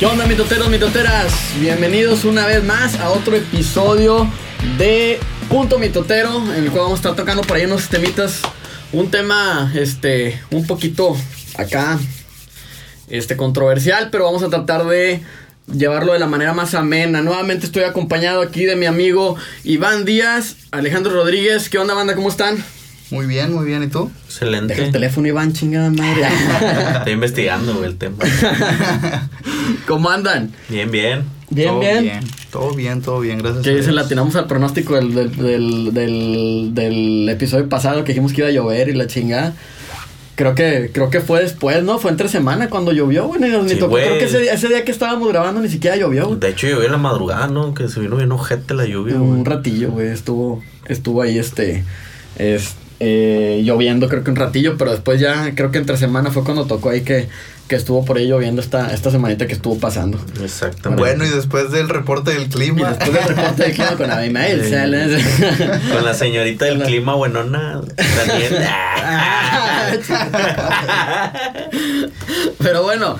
¿Qué onda, mitoteros, mitoteras? Bienvenidos una vez más a otro episodio de Punto Mitotero, en el cual vamos a estar tocando por ahí unos temitas, un tema, este, un poquito acá, este, controversial, pero vamos a tratar de llevarlo de la manera más amena. Nuevamente estoy acompañado aquí de mi amigo Iván Díaz, Alejandro Rodríguez. ¿Qué onda, banda? ¿Cómo están? Muy bien, muy bien. ¿Y tú? Excelente. Deja el teléfono, Iván, chingada madre. Estoy investigando güey, el tema. ¿Cómo andan? Bien, bien. Bien, todo bien. Todo bien, todo bien, gracias. Que Dios. latinamos al pronóstico del, del, del, del, del episodio pasado que dijimos que iba a llover y la chingada. Creo que, creo que fue después, ¿no? Fue entre semana cuando llovió, güey. Ni, ni Sí. Creo que ese, día- ese día que estábamos grabando ni siquiera llovió, güey. De hecho, llovió en la madrugada, ¿no? Que se vino bien ojete la lluvia, güey. Un ratillo, güey. Estuvo, estuvo ahí este. Es, eh, lloviendo, creo que un ratillo, pero después ya, creo que entre semana fue cuando tocó ahí que, que estuvo por ahí lloviendo esta, esta semanita que estuvo pasando. Exactamente. Bueno, y después del reporte del Y clima. después del reporte de clima con Abimael, Sí. sales. Con la señorita del clima buenona, Daniel. Pero bueno,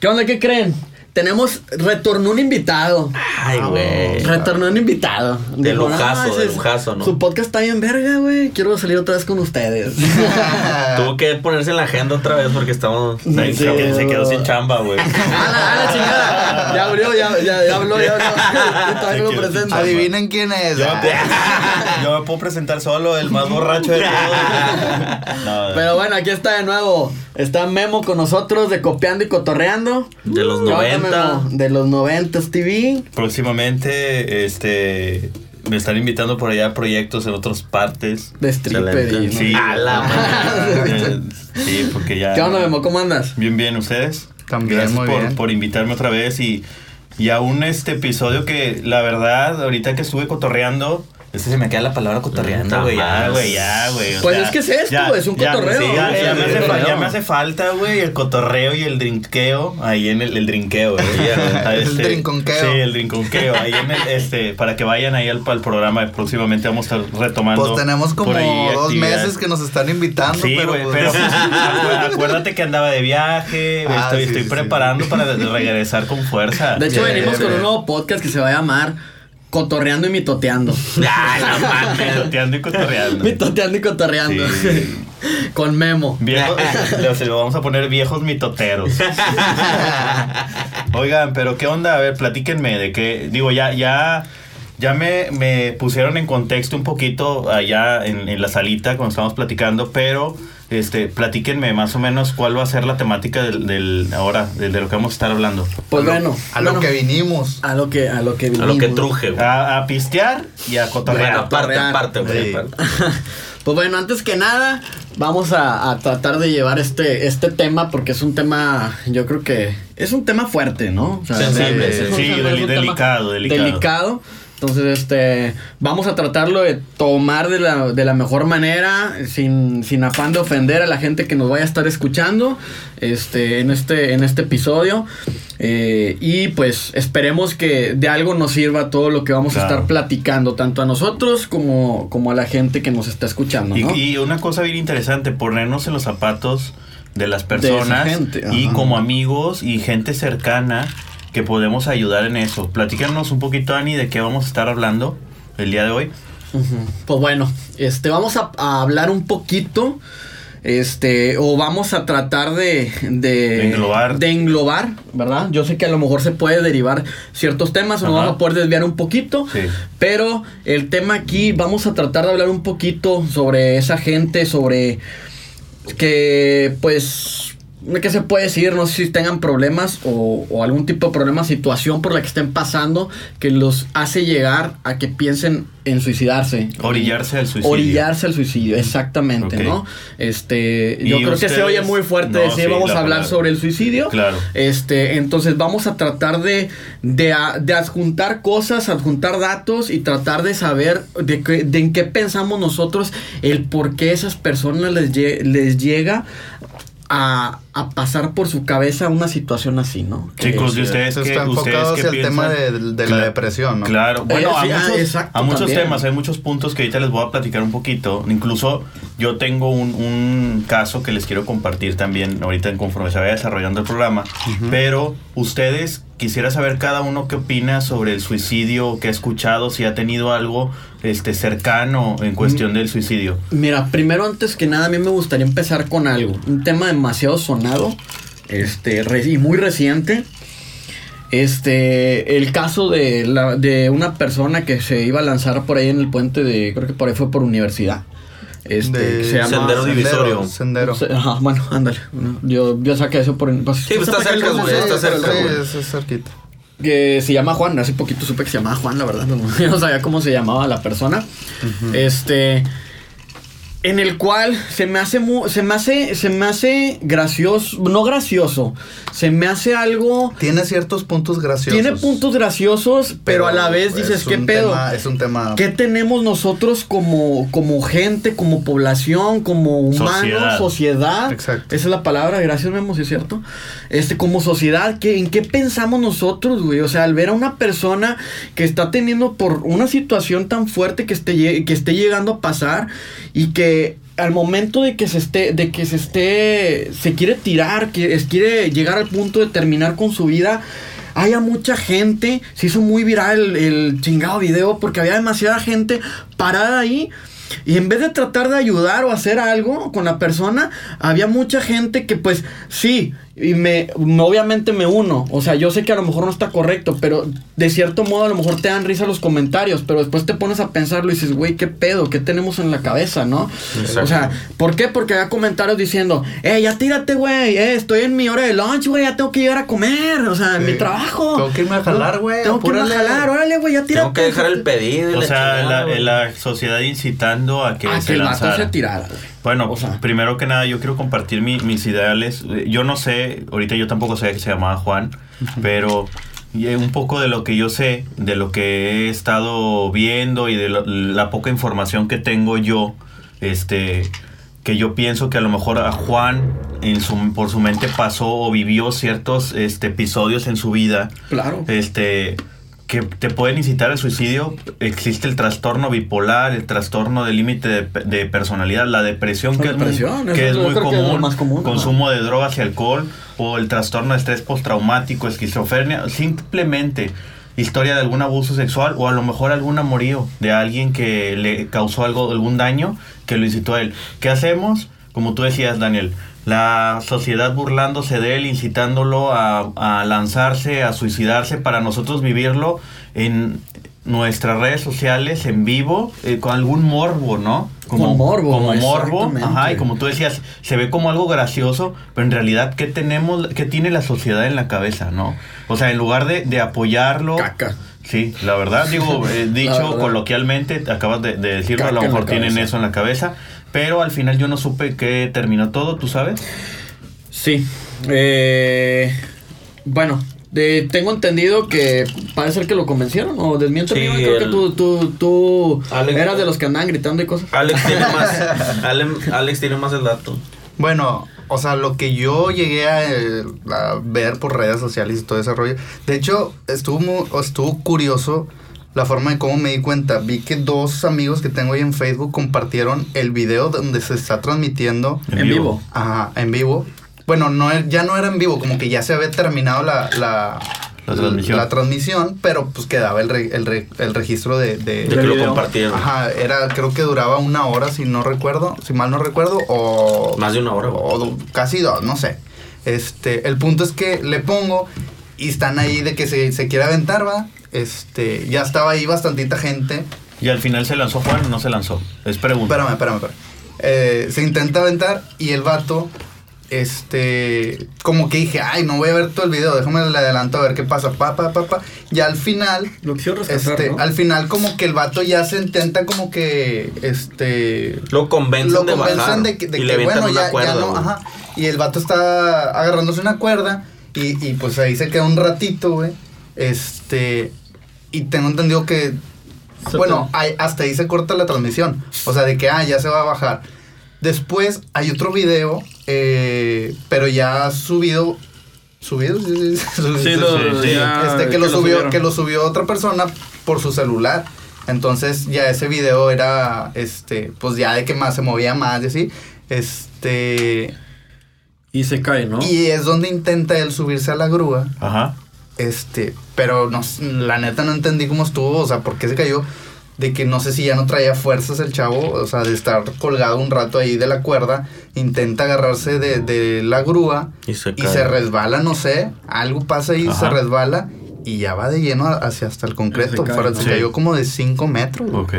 ¿qué onda? ¿Qué creen? Tenemos, retornó un invitado. Ay, güey. Retornó un invitado. De Dijo, lujazo, de es- lujazo, ¿no? Su podcast está bien verga, güey. Quiero salir otra vez con ustedes. Tuvo que ponerse en la agenda otra vez porque estamos. Sí, Ahí sí. se, se quedó sin chamba, güey. ¡A la, a la chingada! Ya abrió, ya, ya, ya habló, ya habló. Todavía lo presento. Adivinen quién es. Yo me, puedo, yo me puedo presentar solo, el más borracho de todos. No, Pero bueno, aquí está de nuevo. Está Memo con nosotros de Copiando y Cotorreando. De los ¿Qué onda, 90. Memo? De los 90 TV. próximamente, este, me están invitando por allá a proyectos en otras partes. De stripper. Y- ¿no? Sí. A la madre. Sí, porque ya. ¿Qué onda, Memo? ¿Cómo andas? Bien, bien, ustedes. También, Gracias muy por, bien. por invitarme otra vez y, y a un este episodio que la verdad, ahorita que estuve cotorreando. Este se me queda la palabra cotorreando, Puta güey. Ya, güey, ya, güey. Pues sea, es que es esto, ya- güey, es un ya- cotorreo, sí, ya, es me hace, fa- cotorreo. ya me hace falta, güey, el cotorreo y el drinqueo. Ahí en el, el drinqueo, güey. El este, drinconqueo. Sí, el drinconqueo. Ahí en el, este, para que vayan ahí al, al programa. Próximamente vamos a estar retomando. Pues tenemos como dos meses que nos están invitando. Sí, pero, güey, pues, pero pues, acu- acuérdate que andaba de viaje, güey, Ah, estoy, sí, estoy sí, preparando para regresar con fuerza. De hecho, venimos con un nuevo podcast que se va a llamar Cotorreando y Mitoteando. Ay, no mames. Cotorreando y cotorreando. Mitoteando y Cotorreando. Sí. con Memo. Viejo- le- se lo vamos a poner viejos mitoteros. Oigan, pero ¿qué onda? A ver, platíquenme de qué. Digo, ya, ya, ya me, me pusieron en contexto un poquito allá en, en la salita cuando estábamos platicando, pero este, platíquenme más o menos cuál va a ser la temática del, del ahora, de, de lo que vamos a estar hablando. Pues a lo- bueno. A lo bueno, que vinimos. a lo que a lo que A lo que vinimos. truje, güey. A, a pistear y a cotorrear. Bueno, aparte, aparte, güey. Sí. aparte. Pues bueno, antes que nada, vamos a, a tratar de llevar este, este tema porque es un tema, yo creo que es un tema fuerte, ¿no? O sea, Sensible, un- sí, es un delicado, delicado. delicado. Entonces, este, vamos a tratarlo de tomar de la, de la mejor manera, sin, sin afán de ofender a la gente que nos vaya a estar escuchando, este, en este, en este episodio. Eh, y pues esperemos que de algo nos sirva todo lo que vamos a estar platicando, tanto a nosotros como, como a la gente que nos está escuchando, Y, ¿no? y una cosa bien interesante, ponernos en los zapatos de las personas gente, y como amigos y gente cercana que podemos ayudar en eso. Platícanos un poquito, Ani, de qué vamos a estar hablando el día de hoy. Pues bueno, este, vamos a, a hablar un poquito, este, o vamos a tratar de, de, De englobar. de englobar, ¿verdad? Yo sé que a lo mejor se puede derivar ciertos temas, o nos vamos a poder desviar un poquito, Sí. pero el tema aquí, vamos a tratar de hablar un poquito sobre esa gente, sobre que, pues, ¿qué se puede decir? No sé si tengan problemas o, o algún tipo de problema, situación por la que estén pasando que los hace llegar a que piensen en suicidarse. Orillarse al suicidio. Orillarse al suicidio, exactamente. ¿no? Este, yo ¿Y creo que se oye muy fuerte No, decir, sí, vamos a hablar palabra. sobre el suicidio. Claro. Este, entonces vamos a tratar de, de, adjuntar cosas, adjuntar datos y tratar de saber de, qué- de en qué pensamos nosotros, el por qué esas personas les, les llega a, a pasar por su cabeza una situación así, no? Que- Chicos, ¿y ustedes Eso qué, está ustedes enfocado qué hacia el tema piensan? de, de la depresión, ¿no? Claro, bueno, Eh, a, ah, muchos, exacto, a muchos también. temas, hay muchos puntos que ahorita les voy a platicar un poquito. Incluso yo tengo un, un caso que les quiero compartir también ahorita en conforme se vaya desarrollando el programa. Pero ustedes, quisiera saber cada uno qué opina sobre el suicidio, qué ha escuchado, si ha tenido algo este, cercano en cuestión del suicidio. Mira, primero antes que nada a mí me gustaría empezar con algo, un tema demasiado sonado, este, re- y muy reciente. Este, el caso de, la, de una persona que se iba a lanzar por ahí en el puente de, creo que por ahí fue por universidad. Este, De- se llama... Sendero Divisorio. Sendero. Se- Ajá, bueno, ándale. Yo, yo saqué eso por... Pues, Sí, pues, está cerca, güey, sí, está cerca, el- güey. Sí, es cerquita. que se llama Juan. Hace poquito supe que se llamaba Juan, la verdad. No, yo no sabía cómo se llamaba la persona. Este. En el cual se me hace mu- se me hace se me hace gracioso, no gracioso, se me hace algo Tiene ciertos puntos graciosos. tiene puntos graciosos, pero, a la vez dices, es ¿qué pedo? tema- es un tema. ¿Qué tenemos nosotros como, como gente, como población, como humanos, Sociedad. sociedad? Exacto. Esa es la palabra, gracias Memo, si es cierto. Este, como sociedad, ¿qué, ¿en qué pensamos nosotros, güey? O sea, al ver a una persona que está teniendo por una situación tan fuerte que esté, que esté llegando a pasar y que al momento de que se esté, de que se esté, se quiere tirar, que es- quiere llegar al punto de terminar con su vida, haya mucha gente, se hizo muy viral el, el chingado video porque había demasiada gente parada ahí. Y en vez de tratar de ayudar o hacer algo con la persona, había mucha gente que pues sí, y me, me- obviamente me uno. O sea, yo sé que a lo mejor no está correcto, pero de cierto modo a lo mejor te dan risa los comentarios, pero después te pones a pensarlo y dices, güey, ¿qué pedo? ¿Qué tenemos en la cabeza, no? Exacto. O sea, ¿por qué? Porque había comentarios diciendo, eh, ya tírate, güey, eh, estoy en mi hora de lunch, güey, ya tengo que llegar a comer, o sea, en Sí. mi trabajo. Tengo que irme a jalar, güey, Tengo que irme a jalar, órale, güey, ya tírate. Tengo que dejar el pedido. y O sea, chingada, la, sociedad incitando a que a se que el vato lanzara. se tirara, güey. Bueno, O sea. primero que nada yo quiero compartir mi- mis ideales. Yo no sé, ahorita yo tampoco sé que se llamaba Juan, pero y, eh, un poco de lo que yo sé, de lo que he estado viendo y de lo- la poca información que tengo yo, este, que yo pienso que a lo mejor a Juan en su, por su mente pasó o vivió ciertos este, episodios en su vida Claro. este que te pueden incitar al suicidio. Existe el trastorno bipolar, el trastorno de límite de, de personalidad, la depresión, La que es muy, depresión, eso que es muy que común, más común, consumo de drogas y alcohol, o el trastorno de estrés postraumático, esquizofrenia, simplemente historia de algún abuso sexual o a lo mejor algún amorío de alguien que le causó algo, algún daño que lo incitó a él. ¿Qué hacemos? Como tú decías, Daniel, la sociedad burlándose de él, incitándolo a, a lanzarse, a suicidarse, para nosotros vivirlo en nuestras redes sociales, en vivo, eh, con algún morbo, ¿no? Con morbo, Como morbo, ajá, y como tú decías, se ve como algo gracioso, pero en realidad, ¿qué tenemos, qué tiene la sociedad en la cabeza, no? O sea, en lugar de, de apoyarlo... Caca. Sí, la verdad, digo, eh, dicho verdad. coloquialmente, acabas de, de decirlo, a lo mejor tienen eso en la cabeza, pero al final yo no supe qué terminó todo, ¿tú sabes? Sí. Eh, bueno, de- tengo entendido que parece ser que lo convencieron o desmiento. Sí, creo que tú, tú, tú Alex- eras de los que andaban gritando y cosas. Alex tiene más. Ale- Alex tiene más el dato. Bueno, o sea, lo que yo llegué a, a ver por redes sociales y todo ese rollo. De hecho, estuvo, estuvo curioso la forma de cómo me di cuenta. Vi que dos amigos que tengo ahí en Facebook compartieron el video donde se está transmitiendo En vivo. ajá, en vivo. Bueno, no, ya no era en vivo, como que ya se había terminado la, la, La transmisión. la transmisión, pero pues quedaba el, re- el, re- el registro de, de- De que lo compartieron. Ajá, era, creo que duraba una hora, si no recuerdo, si mal no recuerdo, o... Más de una hora. O casi dos, no sé. Este, el punto es que le pongo y están ahí de que se, se quiere aventar, va. Este, ya estaba ahí bastantita gente. Y al final se lanzó Juan o no se lanzó. Es pregunta. Espérame, espérame, espérame. Eh, se intenta aventar y el vato, este, como que dije, ay, no voy a ver todo el video, déjame le adelanto a ver qué pasa, pa, pa, pa, pa. Y al final, Lo rescatar, este, ¿no? al final como que el vato ya se intenta como que, este, Lo convencen, lo de bajar. convencen de que, de y que, le bueno, una ya, cuerda, ya no, ajá. Y el vato está agarrándose una cuerda y, y pues ahí se queda un ratito, güey. Este, y tengo entendido que, Se bueno, ahí- hasta ahí se corta la transmisión. O sea, de que, ah, ya se va a bajar. Después hay otro video, eh, pero ya subido. ¿Subido? Sí, sí, sí, Sí, lo- sí, ya- este, que, lo subió, que lo subió otra persona por su celular. Entonces ya ese video era, este, pues ya de que más se movía más y así. Este, Y se cae, ¿no? y es donde intenta él subirse a la grúa. Ajá. Este, pero no, la neta no entendí cómo estuvo, o sea, por qué se cayó. De que no sé si ya no traía fuerzas el chavo, o sea, de estar colgado un rato ahí de la cuerda, intenta agarrarse de, de la grúa Y se y se resbala, no sé, algo pasa ahí, se resbala y ya va de lleno hacia hasta el concreto. Se cae, Fuera- ¿no? se Sí. cayó como de 5 metros. Ok.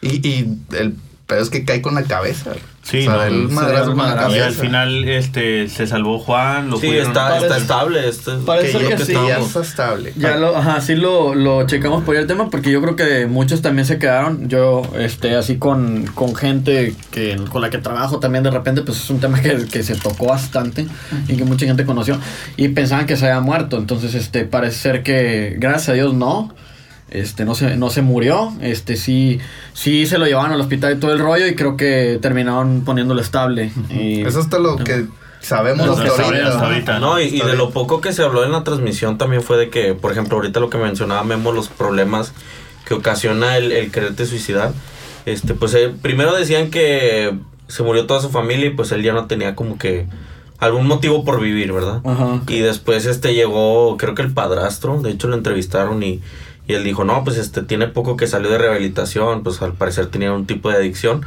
Y, y el pedo es que cae con la cabeza. Sí, o sea, no, se madrazo el con la madrazo. Y cabeza. al final este, se salvó Juan. Lo Sí, está, está Parece- estable. Este, parece que, que ya- sí. ya está estable. Ya lo, ajá, sí lo, lo checamos por ahí el tema porque yo creo que muchos también se quedaron. Yo, este, así con, con gente que, con la que trabajo también de repente, pues es un tema que, que se tocó bastante y que mucha gente conoció y pensaban que se había muerto. Entonces, este, parece ser que, gracias a Dios, no. Este, no se, no se murió. Este, sí, sí se lo llevaron al hospital y todo el rollo y creo que terminaron poniéndolo estable. Y- Eso es hasta lo que sabemos Lo hasta que ahorita. sabemos hasta ahorita. No, y, de lo poco que se habló en la transmisión también fue de que, por ejemplo, ahorita lo que mencionaba Memo, los problemas que ocasiona el, el quererte suicidar. Este, pues eh, primero decían que se murió toda su familia y pues él ya no tenía como que algún motivo por vivir, ¿verdad? Ajá. Y después este llegó, creo que el padrastro, de hecho lo entrevistaron y, y él dijo, no, pues este tiene poco que salió de rehabilitación, pues al parecer tenía un tipo de adicción,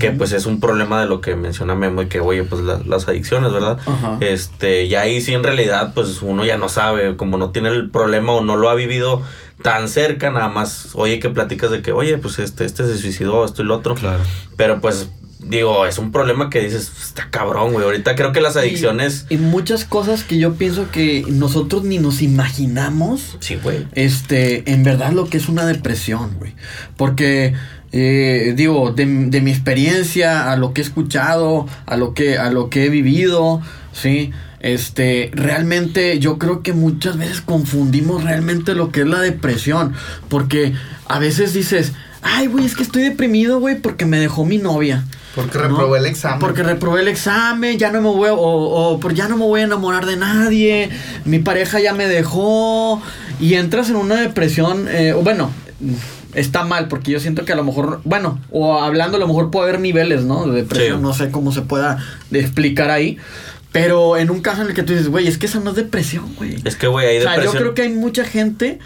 que pues es un problema de lo que menciona Memo y que, oye, pues la- las adicciones, ¿verdad? Este, y ahí sí en realidad, pues uno ya no sabe, como no tiene el problema o no lo ha vivido tan cerca, nada más, oye, que platicas de que, oye, pues este, este se suicidó, esto y lo otro. Claro. Pero pues, digo, es un problema que dices, está cabrón, güey. Ahorita creo que las adicciones... Y, y muchas cosas que yo pienso que nosotros ni nos imaginamos. Sí, güey. Este, en verdad lo que es una depresión, güey. Porque, eh, digo, de, de mi experiencia, a lo que he escuchado, a lo que, a lo que he vivido, ¿sí? Este, realmente yo creo que muchas veces confundimos realmente lo que es la depresión. Porque a veces dices, ay, güey, es que estoy deprimido, güey, porque me dejó mi novia. Porque ¿no? reprobé el examen. Porque reprobé el examen, ya no me voy, a- o, o por ya no me voy a enamorar de nadie, mi pareja ya me dejó, y entras en una depresión, eh, bueno, está mal, porque yo siento que a lo mejor, bueno, o hablando a lo mejor puede haber niveles, ¿no? De depresión, Sí. no sé cómo se pueda explicar ahí, pero en un caso en el que tú dices, güey, es que esa no es depresión, güey. Es que, güey, hay O sea, yo depresión. creo que hay mucha gente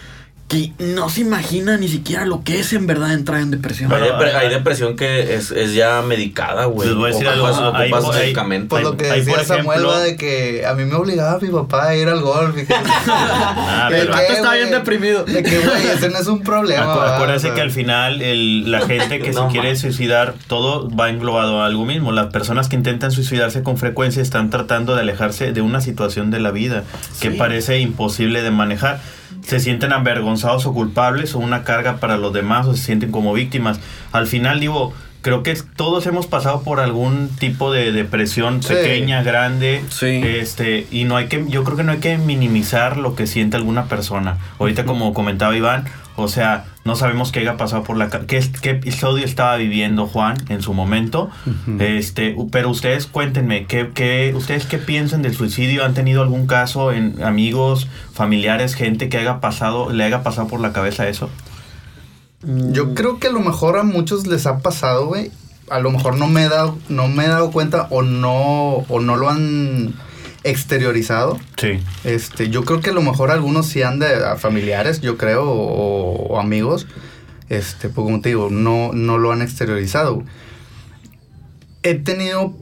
que no se imagina ni siquiera lo que es en verdad entrar en depresión. Hay, depre- depresión que es, es ya medicada, güey. Les voy a decir algo, hay- hay-. Pues lo que Hay, decía por Samuel ejemplo- va de que a mí me obligaba mi papá a ir al golf. y que- Ah, ¿De el pero- vato qué, está güey? bien deprimido. De que, güey, ese no es un problema. Acu- ¿verdad? acuérdense O sea, que al final el- la gente que No se quiere suicidar, todo va englobado a algo mismo. Las personas que intentan suicidarse con frecuencia están tratando de alejarse de una situación de la vida que Sí. parece imposible de manejar. Se sienten avergonzados o culpables o una carga para los demás o se sienten como víctimas. Al final digo, creo que todos hemos pasado por algún tipo de depresión Sí. pequeña, grande, Sí. este y no hay que yo creo que no hay que minimizar lo que siente alguna persona. Ahorita como comentaba Iván, o sea, no sabemos qué haya pasado por la qué, qué episodio estaba viviendo Juan en su momento. Este, pero ustedes cuéntenme, ¿qué, qué, ustedes qué piensan del suicidio? ¿Han tenido algún caso en amigos, familiares, gente que haya pasado, le haya pasado por la cabeza eso? Yo creo que a lo mejor a muchos les ha pasado, güey. A lo mejor no me he dado, no me he dado cuenta o no, o no lo han exteriorizado. Sí. Este, yo creo que a lo mejor algunos sí han de a familiares, yo creo, o, o amigos. Este, pues como te digo, no, no lo han exteriorizado. He tenido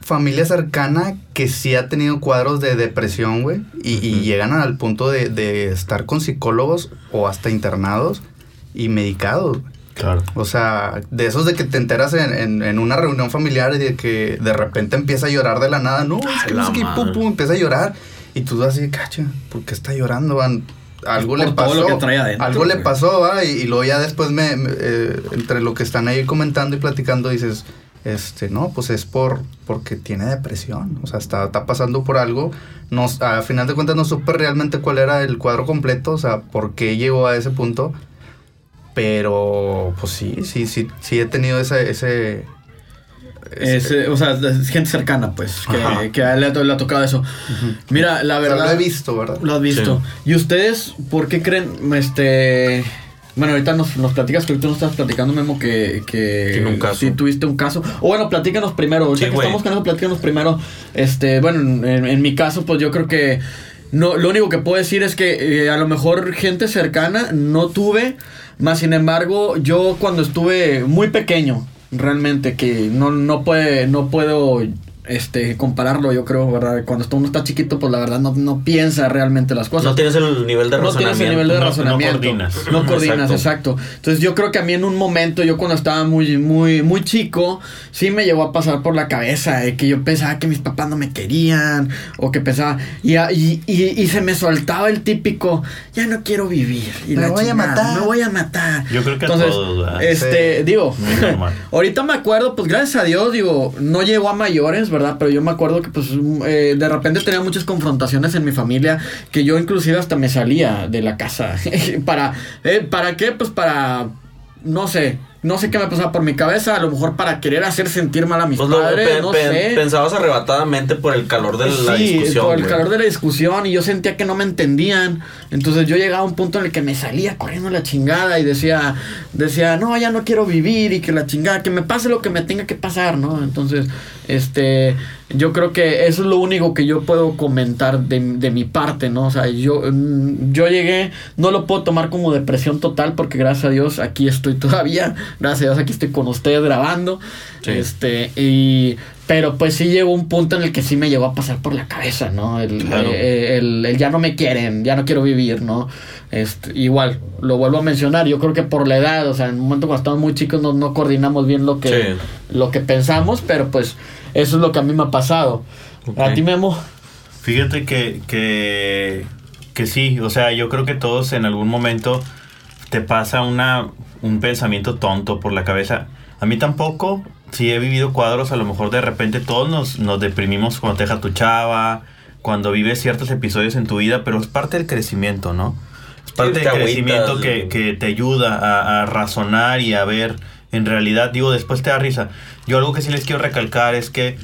familia cercana que sí ha tenido cuadros de depresión, güey. Y, y llegan al punto de, de estar con psicólogos o hasta internados y medicados. güey. Claro. O sea, de esos de que te enteras en, en- en una reunión familiar y de que de repente empieza a llorar de la nada. No, es que qué, madre. pum, pum, empieza a llorar. Y tú así, cacha, ¿por qué está llorando? van? Algo Por le todo pasó. lo que trae adentro, algo le güey. pasó, ¿va? Y, y luego ya después me, me, eh, entre lo que están ahí comentando y platicando, dices, este, no, pues es por porque tiene depresión. O sea, está, está pasando por algo. A final de cuentas no supe realmente cuál era el cuadro completo, o sea, por qué llegó a ese punto. Pero, pues sí, sí, sí, sí he tenido ese, ese, Es, eh, o sea, es gente cercana, pues, que, que a él le, ha- le ha tocado eso. Mira, la O sea, verdad. lo he visto, ¿verdad? Lo has visto. ¿Y ustedes por qué creen, este... Bueno, ahorita nos, nos platicas que ahorita nos estás platicando, Memo, que, que Tiene un caso. sí tuviste un caso. O bueno, platícanos primero. Ahorita Sí, que estamos con eso, platícanos primero. Este, bueno, en, en mi caso, pues yo creo que... No, lo único que puedo decir es que eh, a lo mejor gente cercana no tuve, más sin embargo, yo cuando estuve muy pequeño, realmente, que no, no puede, no puedo este compararlo, yo creo, ¿verdad? Cuando uno está chiquito, pues la verdad no, no piensa realmente las cosas No tienes el nivel de no razonamiento. tienes el nivel de No- no razonamiento. coordinas. No coordinas, Exacto. exacto. Entonces yo creo que a mí en un momento, yo cuando estaba muy, muy, muy chico, sí me llegó a pasar por la cabeza que yo pensaba que mis papás no me querían, o que pensaba, y, a- y, y, y se me soltaba el típico, ya no quiero vivir. Y Me la voy a matar. Me voy a matar. Yo creo que a Entonces, todos, ¿verdad? Este, Sí. digo, ahorita me acuerdo, pues gracias a Dios, digo, no llegó a mayores, ¿verdad? Pero yo me acuerdo que pues mm, eh, de repente tenía muchas confrontaciones en mi familia que yo inclusive hasta me salía de la casa. ¿Para, eh, ¿Para qué? Pues para, no sé, no sé qué me pasaba por mi cabeza, a lo mejor para querer hacer sentir mal a mis Pues padres, pe- no pe- sé. Pensabas arrebatadamente por el calor de la sí, discusión. por el calor de la discusión y yo sentía que no me entendían. Entonces yo llegaba a un punto en el que me salía corriendo la chingada y decía, decía, no, ya no quiero vivir y que la chingada, que me pase lo que me tenga que pasar, ¿no? Entonces, este, yo creo que eso es lo único que yo puedo comentar de, de mi parte, ¿no? O sea, yo, mm, yo llegué, no lo puedo tomar como depresión total porque gracias a Dios aquí estoy todavía, gracias a Dios aquí estoy con ustedes grabando. Sí. Este, y pero pues sí llegó un punto en el que sí me llegó a pasar por la cabeza, ¿no? El, Claro. eh, el- el ya no me quieren, ya no quiero vivir, ¿no? Este, igual, lo vuelvo a mencionar, yo creo que por la edad, o sea, en un momento cuando estamos muy chicos no, no coordinamos bien lo que, Sí. lo que pensamos, pero pues eso es lo que a mí me ha pasado. A ti, Memo. Fíjate que, que, que sí, o sea, yo creo que todos en algún momento te pasa una, un pensamiento tonto por la cabeza. A mí tampoco, sí he vivido cuadros, a lo mejor de repente todos nos, nos deprimimos cuando te deja tu chava, cuando vives ciertos episodios en tu vida, pero es parte del crecimiento, ¿no? Es parte te del agüitas, crecimiento que, que te ayuda a, a razonar y a ver en realidad, digo, después te da risa. Yo algo que sí les quiero recalcar es que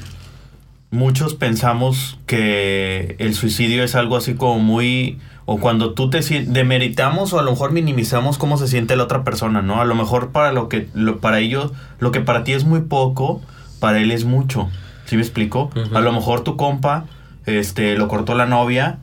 muchos pensamos que el suicidio es algo así como muy o cuando tú te demeritamos o a lo mejor minimizamos cómo se siente la otra persona, ¿no? A lo mejor para lo que lo, para ellos lo que para ti es muy poco, para él es mucho. ¿Sí me explico? A lo mejor tu compa este lo cortó la novia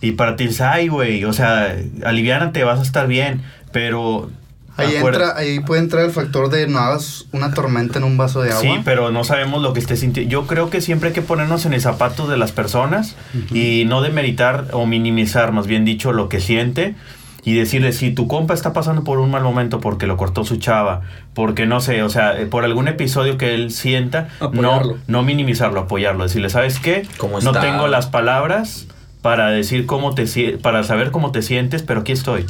y para ti es, ay, güey, o sea, aliviánate, vas a estar bien, pero Ahí, entra, ahí puede entrar el factor de no hagas una tormenta en un vaso de agua. Sí, pero no sabemos lo que esté sintiendo. Yo creo que siempre hay que ponernos en el zapato de las personas y no demeritar o minimizar, más bien dicho, lo que siente y decirle si tu compa está pasando por un mal momento porque lo cortó su chava, porque no sé, o sea, eh, por algún episodio que él sienta, no, Apoyarlo. no minimizarlo, apoyarlo, decirle, ¿sabes qué? ¿Cómo no tengo las palabras para decir cómo te para saber cómo te sientes, pero aquí estoy.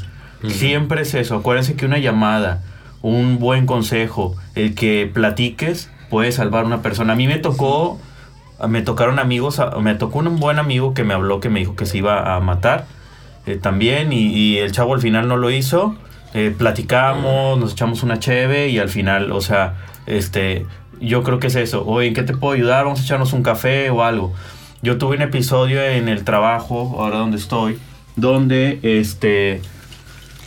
Siempre es eso. Acuérdense que una llamada, un buen consejo, el que platiques puede salvar a una persona. A mí me tocó, me tocaron amigos, me tocó un buen amigo que me habló que me dijo que se iba a matar eh, también y, y el chavo al final no lo hizo. Eh, platicamos, nos echamos una cheve y al final, o sea, este, yo creo que es eso. Oye, ¿en qué te puedo ayudar? Vamos a echarnos un café o algo. Yo tuve un episodio en el trabajo, ahora donde estoy, donde este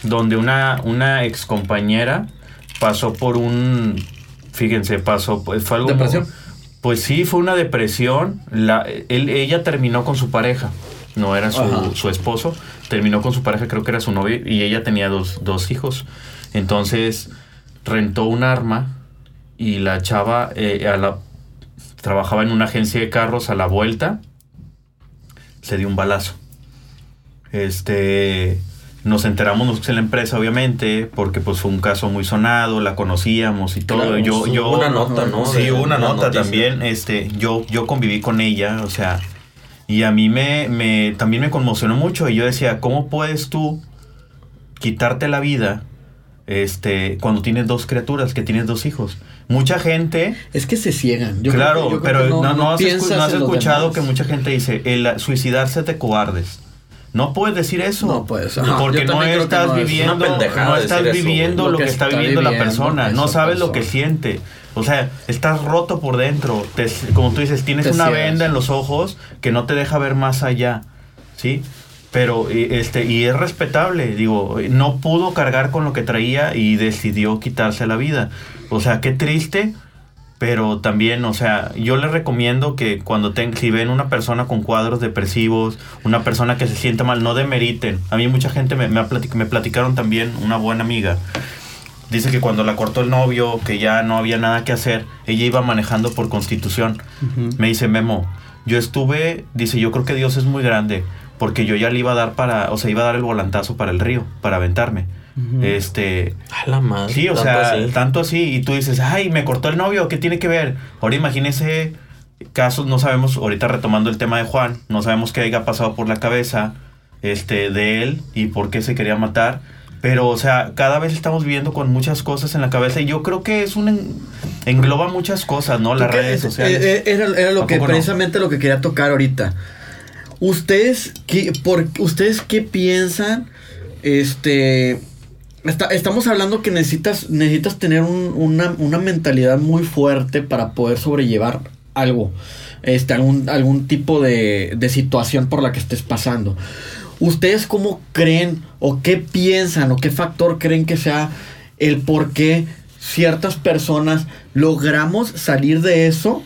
donde una, una ex compañera pasó por un fíjense, pasó pues, fue algo ¿Depresión? Pues sí, fue una depresión. La, él, ella terminó con su pareja, no era su, su esposo, terminó con su pareja, creo que era su novio, y ella tenía dos, dos hijos. Entonces rentó un arma y la chava eh, a la- trabajaba en una agencia de carros a la vuelta, se dio un balazo. Este, nos enteramos nosotros en la empresa, obviamente, porque pues fue un caso muy sonado, la conocíamos y todo. Claro, yo, Hubo yo, una nota, ¿no? Sí, una una nota noticia. también. Este, yo, yo conviví con ella, o sea, y a mí me, me también me conmocionó mucho. Y yo decía, ¿cómo puedes tú quitarte la vida este, cuando tienes dos criaturas, que tienes dos hijos? Mucha gente, Es que se ciegan. Yo creo claro, que- yo creo pero que no, no has, escu- no has escuchado demás. que mucha gente dice, el suicidarse de cobardes. No puedes decir eso. No puedes, ajá. Porque no estás no viviendo, no estás viviendo lo que está viviendo la persona. No sabes lo que siente. O sea, estás roto por dentro. Te- como tú dices, tienes Te una ciegas. venda en los ojos que no te deja ver más allá. ¿Sí? Pero, este, y es respetable. Digo, no pudo cargar con lo que traía y decidió quitarse la vida. O sea, qué triste. Pero también, o sea, yo les recomiendo que cuando ten, si ven una persona con cuadros depresivos, una persona que se sienta mal, no demeriten. A mí mucha gente me, me, ha platic- me platicaron también, una buena amiga, dice que cuando la cortó el novio, que ya no había nada que hacer, ella iba manejando por constitución. Me dice, Memo, yo estuve, dice, yo creo que Dios es muy grande, porque yo ya le iba a dar para, o sea, iba a dar el volantazo para el río, para aventarme. Este, A la madre. Sí, o tanto sea, así. tanto así. Y tú dices, ay, me cortó el novio, ¿qué tiene que ver? Ahora imagínese casos, no sabemos, ahorita retomando el tema de Juan, no sabemos qué haya pasado por la cabeza este, de él y por qué se quería matar. Pero, o sea, cada vez estamos viviendo con muchas cosas en la cabeza y yo creo que es un... en- engloba muchas cosas, ¿no? Las redes es- sociales. eh, eh, Era, era lo ¿A que no? precisamente lo que quería tocar ahorita. Ustedes qué, por, ustedes qué piensan, este, está- estamos hablando que necesitas, necesitas tener un- una, una mentalidad muy fuerte para poder sobrellevar algo, este, algún, algún tipo de, de situación por la que estés pasando. ¿Ustedes cómo creen o qué piensan o qué factor creen que sea el por qué ciertas personas logramos salir de eso?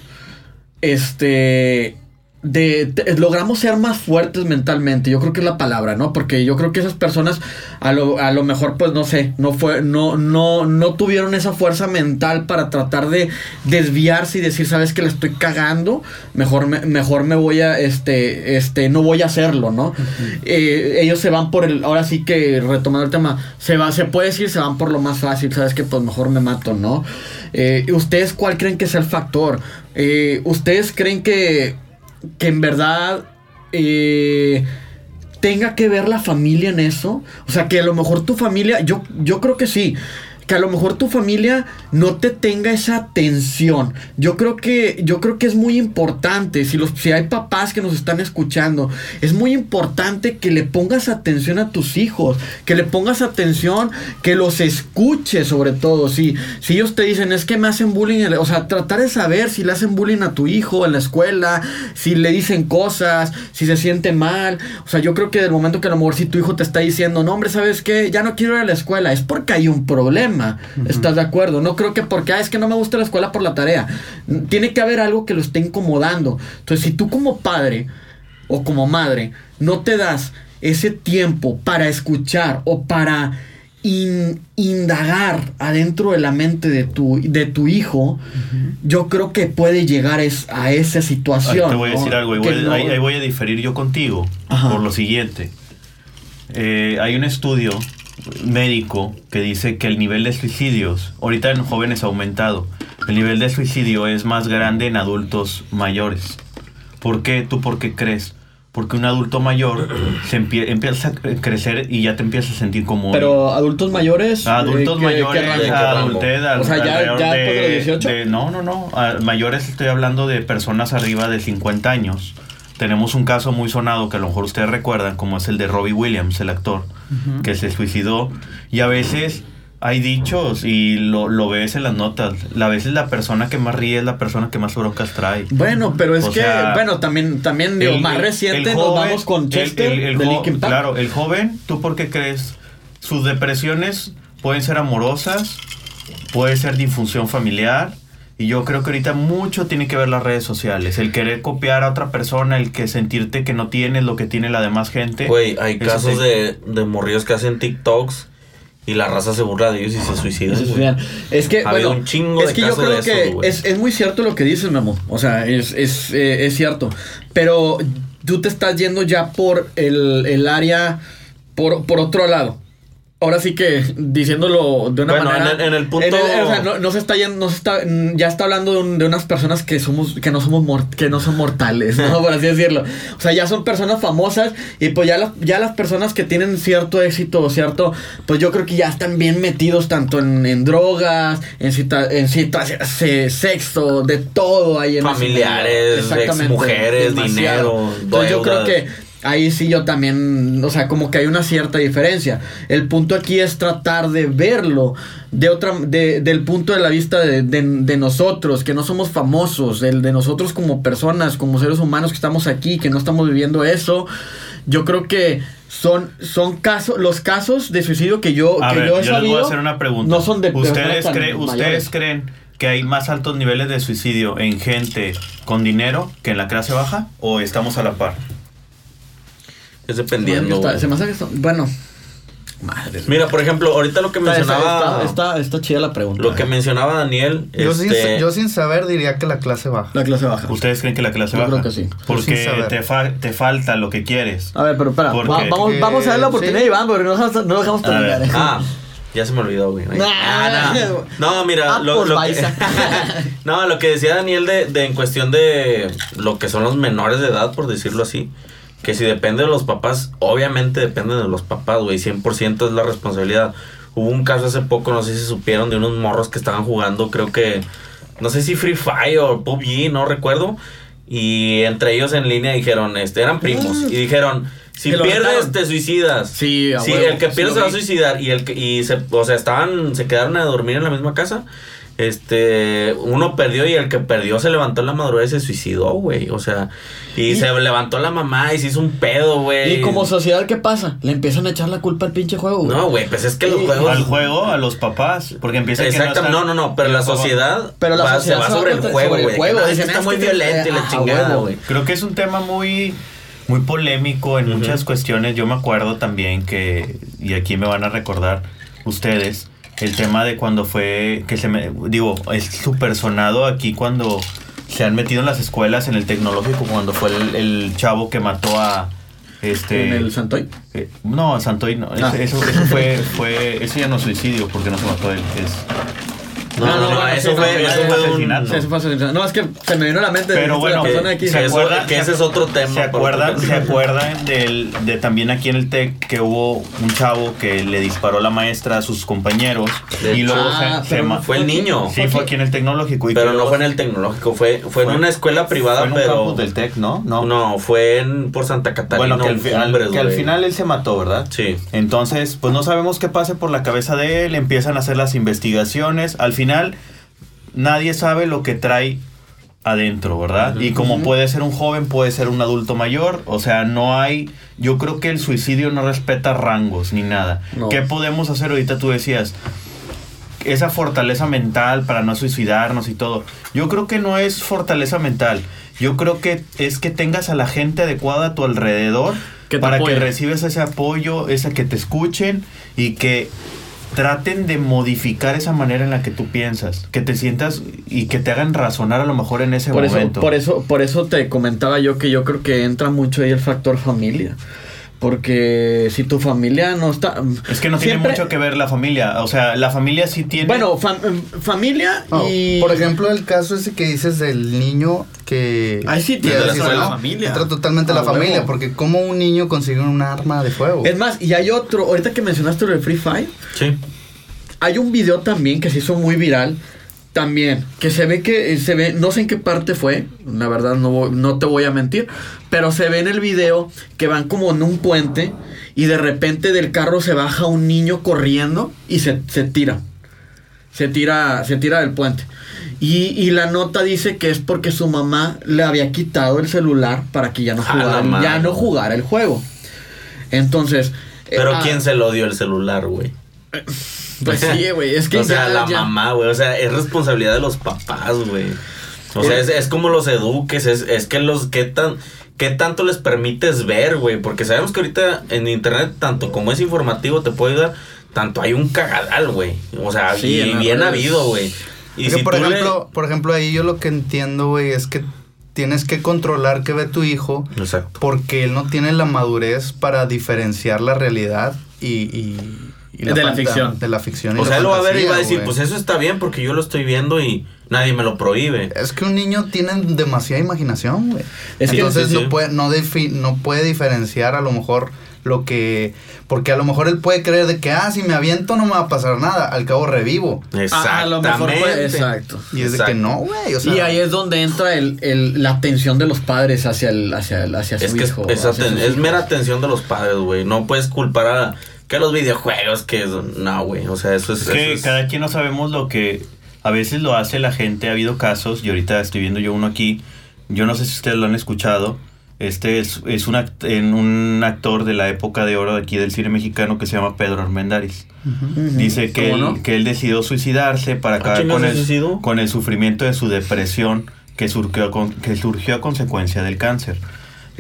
Este. De, logramos ser más fuertes mentalmente, yo creo que es la palabra, ¿no? Porque yo creo que esas personas a lo, a lo mejor, pues no sé, no fue, no, no, no tuvieron esa fuerza mental para tratar de desviarse y decir, sabes que la estoy cagando, mejor me, mejor me voy a, este, este, no voy a hacerlo, ¿no? Eh, ellos se van por el, ahora sí que retomando el tema, se va, se puede decir, se van por lo más fácil, sabes que pues mejor me mato, ¿no? Eh, ¿Ustedes cuál creen que sea el factor? Eh, ¿Ustedes creen que, que en verdad eh, tenga que ver la familia en eso? O sea, que a lo mejor tu familia, yo, yo creo que sí. Que a lo mejor tu familia no te tenga esa atención. Yo creo que, yo creo que es muy importante. Si, los, si hay papás que nos están escuchando, es muy importante que le pongas atención a tus hijos. Que le pongas atención, que los escuches sobre todo. Si, si ellos te dicen, es que me hacen bullying, en la-", o sea, tratar de saber si le hacen bullying a tu hijo en la escuela, si le dicen cosas, si se siente mal. O sea, yo creo que del momento que a lo mejor si tu hijo te está diciendo, no, hombre, ¿sabes qué? Ya no quiero ir a la escuela, es porque hay un problema. ¿Estás de acuerdo? No creo que porque, ah, es que no me gusta la escuela por la tarea. Tiene que haber algo que lo esté incomodando. Entonces, si tú como padre o como madre no te das ese tiempo para escuchar o para in- indagar adentro de la mente de tu, de tu hijo, yo creo que puede llegar es- a esa situación. te voy a ¿no? decir algo, no- ahí, ahí voy a diferir yo contigo Ajá. por lo siguiente. Eh, hay un estudio médico que dice que el nivel de suicidios, ahorita en jóvenes ha aumentado, el nivel de suicidio es más grande en adultos mayores. ¿Por qué? ¿Tú por qué crees? Porque un adulto mayor se empie- empieza a crecer y ya te empiezas a sentir como... Pero adultos mayores. Adultos eh, ¿qué- mayores, qué? ¿De adultez, O sea, ya- ya de los 18. de- no, no, no. A mayores estoy hablando de personas arriba de 50 años. Tenemos un caso muy sonado que a lo mejor ustedes recuerdan, como es el de Robbie Williams, el actor, que se suicidó. Y a veces hay dichos y lo, lo ves en las notas. A veces la persona que más ríe es la persona que más broncas trae. Bueno, pero es O que, sea, bueno, también, también digo, El- más reciente el nos joven- vamos con Chester el- de. Claro, el joven, ¿tú por qué crees? Sus depresiones pueden ser amorosas, puede ser disfunción familiar. Y yo creo que ahorita mucho tiene que ver las redes sociales. El querer copiar a otra persona, el que sentirte que no tienes lo que tiene la demás gente. Güey, hay casos sí. de, de morrillos que hacen TikToks y la raza se burla de ellos y se suicidan. Es que, Ha habido bueno, un chingo es de que yo casos creo de que esos, güey. es, es muy cierto lo que dices, Memo. O sea, es, es, eh, es cierto. Pero tú te estás yendo ya por el, el área, por, por otro lado. Ahora sí que diciéndolo de una Bueno, manera. en el- en el punto- o sea, no, no se está yendo, no se está, ya está hablando de, un- de unas personas que somos, que no somos que no son mortales, ¿no? Por así decirlo. O sea, ya son personas famosas y pues ya las, ya las personas que tienen cierto éxito, cierto, pues yo creo que ya están bien metidos tanto en, en drogas, en cita, en cita- sexo, de todo ahí en Familiares, exmujeres, demasiado. dinero, Entonces yo creo que Ahí sí yo también, o sea, como que hay una cierta diferencia. El punto aquí es tratar de verlo de otra, de, del punto de la vista de, de- de nosotros, que no somos famosos, el de nosotros como personas, como seres humanos que estamos aquí, que no estamos viviendo eso. Yo creo que son, son casos, los casos de suicidio que yo, A que ver, yo yo he les voy a sabido, hacer una pregunta. No son de ¿Ustedes, creen-. ¿Ustedes creen que hay más altos niveles de suicidio en gente con dinero que en la clase baja? ¿O estamos a la par? Es dependiendo. Está- güey. se me hace que está- bueno. Madre. Mira, por ejemplo, ahorita lo que está, mencionaba. está, está chida la pregunta. Lo que mencionaba Daniel. Yo, sin, este, yo sin saber diría que la clase baja. La clase baja. ¿Ustedes creen que la clase Yo baja? creo que sí. Porque te, fa- te falta lo que quieres. A ver, pero espera, vamos, Eh, vamos a ver la oportunidad sí. de Iván, porque no, no lo dejamos terminar. ¿eh? Ah, ya se me olvidó, güey. Nah. Ah, nah. No, mira, Ah, lo, lo que, no, lo que decía Daniel de, de en cuestión de lo que son los menores de edad, por decirlo así, que si depende de los papás, obviamente depende de los papás, güey, 100% es la responsabilidad. Hubo un caso hace poco, no sé si supieron, de unos morros que estaban jugando, creo que, no sé si Free Fire o PUBG, no recuerdo, y entre ellos en línea dijeron, este, eran primos, y dijeron, si pierdes te suicidas. Sí, a Sí, el que pierde se va a suicidar y el que, y se, o sea, estaban, se quedaron a dormir en la misma casa. Este, uno perdió y el que perdió se levantó en la madrugada y se suicidó, güey. O sea, y, Y- se levantó la mamá y se hizo un pedo, güey. Y como sociedad, ¿qué pasa? Le empiezan a echar la culpa al pinche juego, güey. No, güey, pues es que los juegos. Al juego, a los papás. Porque empieza que Exactamente, no, no, no, pero la sociedad, Pero la va- sociedad se va se va sobre el juego, güey. juego, que, "Ah, dicen, está es muy que- violento y la chingada, güey. Creo que es un tema muy, muy polémico en muchas cuestiones. Yo me acuerdo también que, y aquí me van a recordar ustedes, el tema de cuando fue, que se me, digo, es súper sonado aquí cuando se han metido en las escuelas, en el tecnológico, cuando fue el, el chavo que mató a... Este, En el Santoy. eh, no, Santoy no. Ah. Eso, eso, eso fue, fue, eso ya no es suicidio porque no se mató él. Es, No, no, no, eso fue, no, eso ya, fue un- asesinato. Sí, eso fue asesinato. No, es que se me vino a la mente Pero de bueno, la persona aquí. que ¿se acuerdan? que ese es otro tema ¿Se acuerdan, ¿se acuerdan del, de también aquí en el TEC que hubo un chavo que le disparó a la maestra a sus compañeros De y luego Ah, se, se pero ma- Fue el niño. Sí, fue aquí en el tecnológico. Y Pero que no fue en el tecnológico, fue, fue, en una escuela privada, fue en un pero. campus del TEC, ¿no? No. No, fue en, por Santa Catarina. bueno, que, al, hombres, que al final él se mató, ¿verdad? Sí. Entonces, pues no sabemos qué pase por la cabeza de él, empiezan a hacer las investigaciones, al final nadie sabe lo que trae adentro, ¿verdad? Y como puede ser un joven, puede ser un adulto mayor, o sea, no hay, yo creo que el suicidio no respeta rangos ni nada. No. ¿Qué podemos hacer ahorita? Tú decías, esa fortaleza mental para no suicidarnos y todo. Yo creo que no es fortaleza mental. Yo creo que es que tengas a la gente adecuada a tu alrededor para que apoye. recibas ese apoyo, ese que te escuchen y que traten de modificar esa manera en la que tú piensas, que te sientas y que te hagan razonar a lo mejor en ese Por eso, momento. por eso, por eso te comentaba yo que yo creo que entra mucho ahí el factor familia. Porque si tu familia no está. es que no tiene mucho que ver la familia, o sea, la familia sí tiene Bueno, fam- em, familia No, y. Por ejemplo, el caso ese que dices del niño que... Ahí sí tiene la familia. Entra totalmente Ah, la familia, huevo. porque como un niño consigue un arma de fuego. Es más, y hay otro. Ahorita que mencionaste lo de Free Fire. Sí. Hay un video también que se hizo muy viral. También, que se ve que se ve, no sé en qué parte fue, la verdad no, voy- no te voy a mentir, pero se ve en el video que van como en un puente y de repente del carro se baja un niño corriendo y se, se tira. Se tira, se tira del puente. Y, y la nota dice que es porque su mamá le había quitado el celular para que ya no jugara, ya no jugara el juego. Entonces. eh, Pero ah, ¿quién se lo dio el celular, güey? Pues sí, güey. Es que o sea, ya- la ya- mamá, güey. O sea, es responsabilidad de los papás, güey. O sea, es, es como los eduques, es, es que los, ¿qué, tan, ¿qué tanto les permites ver, güey? Porque sabemos que ahorita en internet, tanto como es informativo, te puede ayudar, tanto hay un cagadal, güey. O sea, Sí, y bien habido, güey. Y si por le- ejemplo, por ejemplo, ahí yo lo que entiendo, güey, es que tienes que controlar qué ve tu hijo Exacto. porque él no tiene la madurez para diferenciar la realidad y... y- y De la ficción. De la ficción. O sea, él lo va a ver y va a decir, pues eso está bien porque yo lo estoy viendo y nadie me lo prohíbe. Es que un niño tiene demasiada imaginación, güey. Entonces sí, sí. no puede no defi- no puede diferenciar a lo mejor lo que... Porque a lo mejor él puede creer de que, ah, si me aviento no me va a pasar nada, al cabo revivo. Ah, a lo mejor puede- Exactamente. exacto. Y es de que no, güey, o sea... y ahí es donde entra el, el- la atención de los padres hacia el, hacia el, hacia su Es que es, hijo. es hacia mera atención de los padres, güey. No puedes culpar a que los videojuegos, que es- no, güey. O sea, eso es. Es que eso es- cada quien no sabemos lo que a veces lo hace la gente. Ha habido casos, y ahorita estoy viendo yo uno aquí. Yo no sé si ustedes lo han escuchado. Este es, es un, act- en un actor de la época de oro de aquí del cine mexicano que se llama Pedro Armendáriz. Dice que ¿Cómo él, no? que él decidió suicidarse para acabar chinga, con el, con el sufrimiento de su depresión que surgió, con- que surgió a consecuencia del cáncer.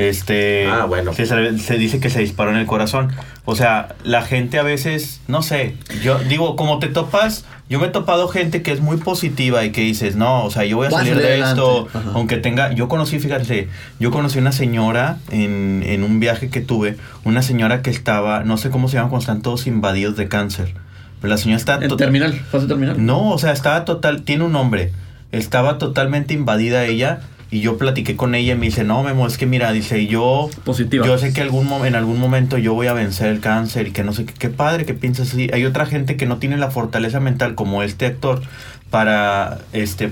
Este, Ah, bueno. se, se- dice que se disparó en el corazón. O sea, la gente a veces, no sé, yo digo, como te topas, yo me he topado gente que es muy positiva y que dices, no, o sea, yo voy a salir de adelante. esto, Ajá. aunque tenga, yo conocí, fíjate, yo conocí una señora en, en un viaje que tuve, una señora que estaba, no sé cómo se llama, cuando están todos invadidos de cáncer. Pero la señora está En to- terminal, fase terminal. no, o sea, estaba total, tiene un nombre. Estaba totalmente invadida ella y yo platiqué con ella y me dice, no, Memo, es que mira, dice, yo, Positiva. yo sé que algún en algún momento yo voy a vencer el cáncer y que no sé qué, qué padre que piensas así. Hay otra gente que no tiene la fortaleza mental como este actor para, este,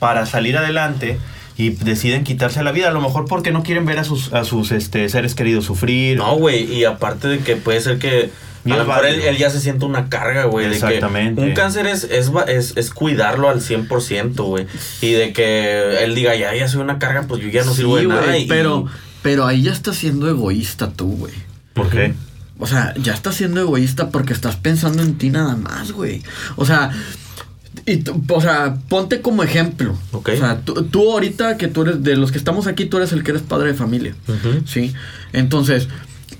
para salir adelante y deciden quitarse la vida, a lo mejor porque no quieren ver a sus, a sus este, seres queridos sufrir. No, güey. Y aparte de que puede ser que. Y A lo mejor él, ya se siente una carga, güey. de que Exactamente. Un cáncer es, es, es, es cuidarlo al 100%, güey. Y de que él diga, ya, ya soy una carga, pues yo ya no sirvo de Sí, nada. güey, y- pero, pero ahí ya estás siendo egoísta tú, güey. ¿Por qué? O sea, ya estás siendo egoísta porque estás pensando en ti nada más, güey. O sea, y o sea, ponte como ejemplo. Ok. O sea, tú, tú ahorita que tú eres, de los que estamos aquí, tú eres el que eres padre de familia. ¿Sí? Entonces,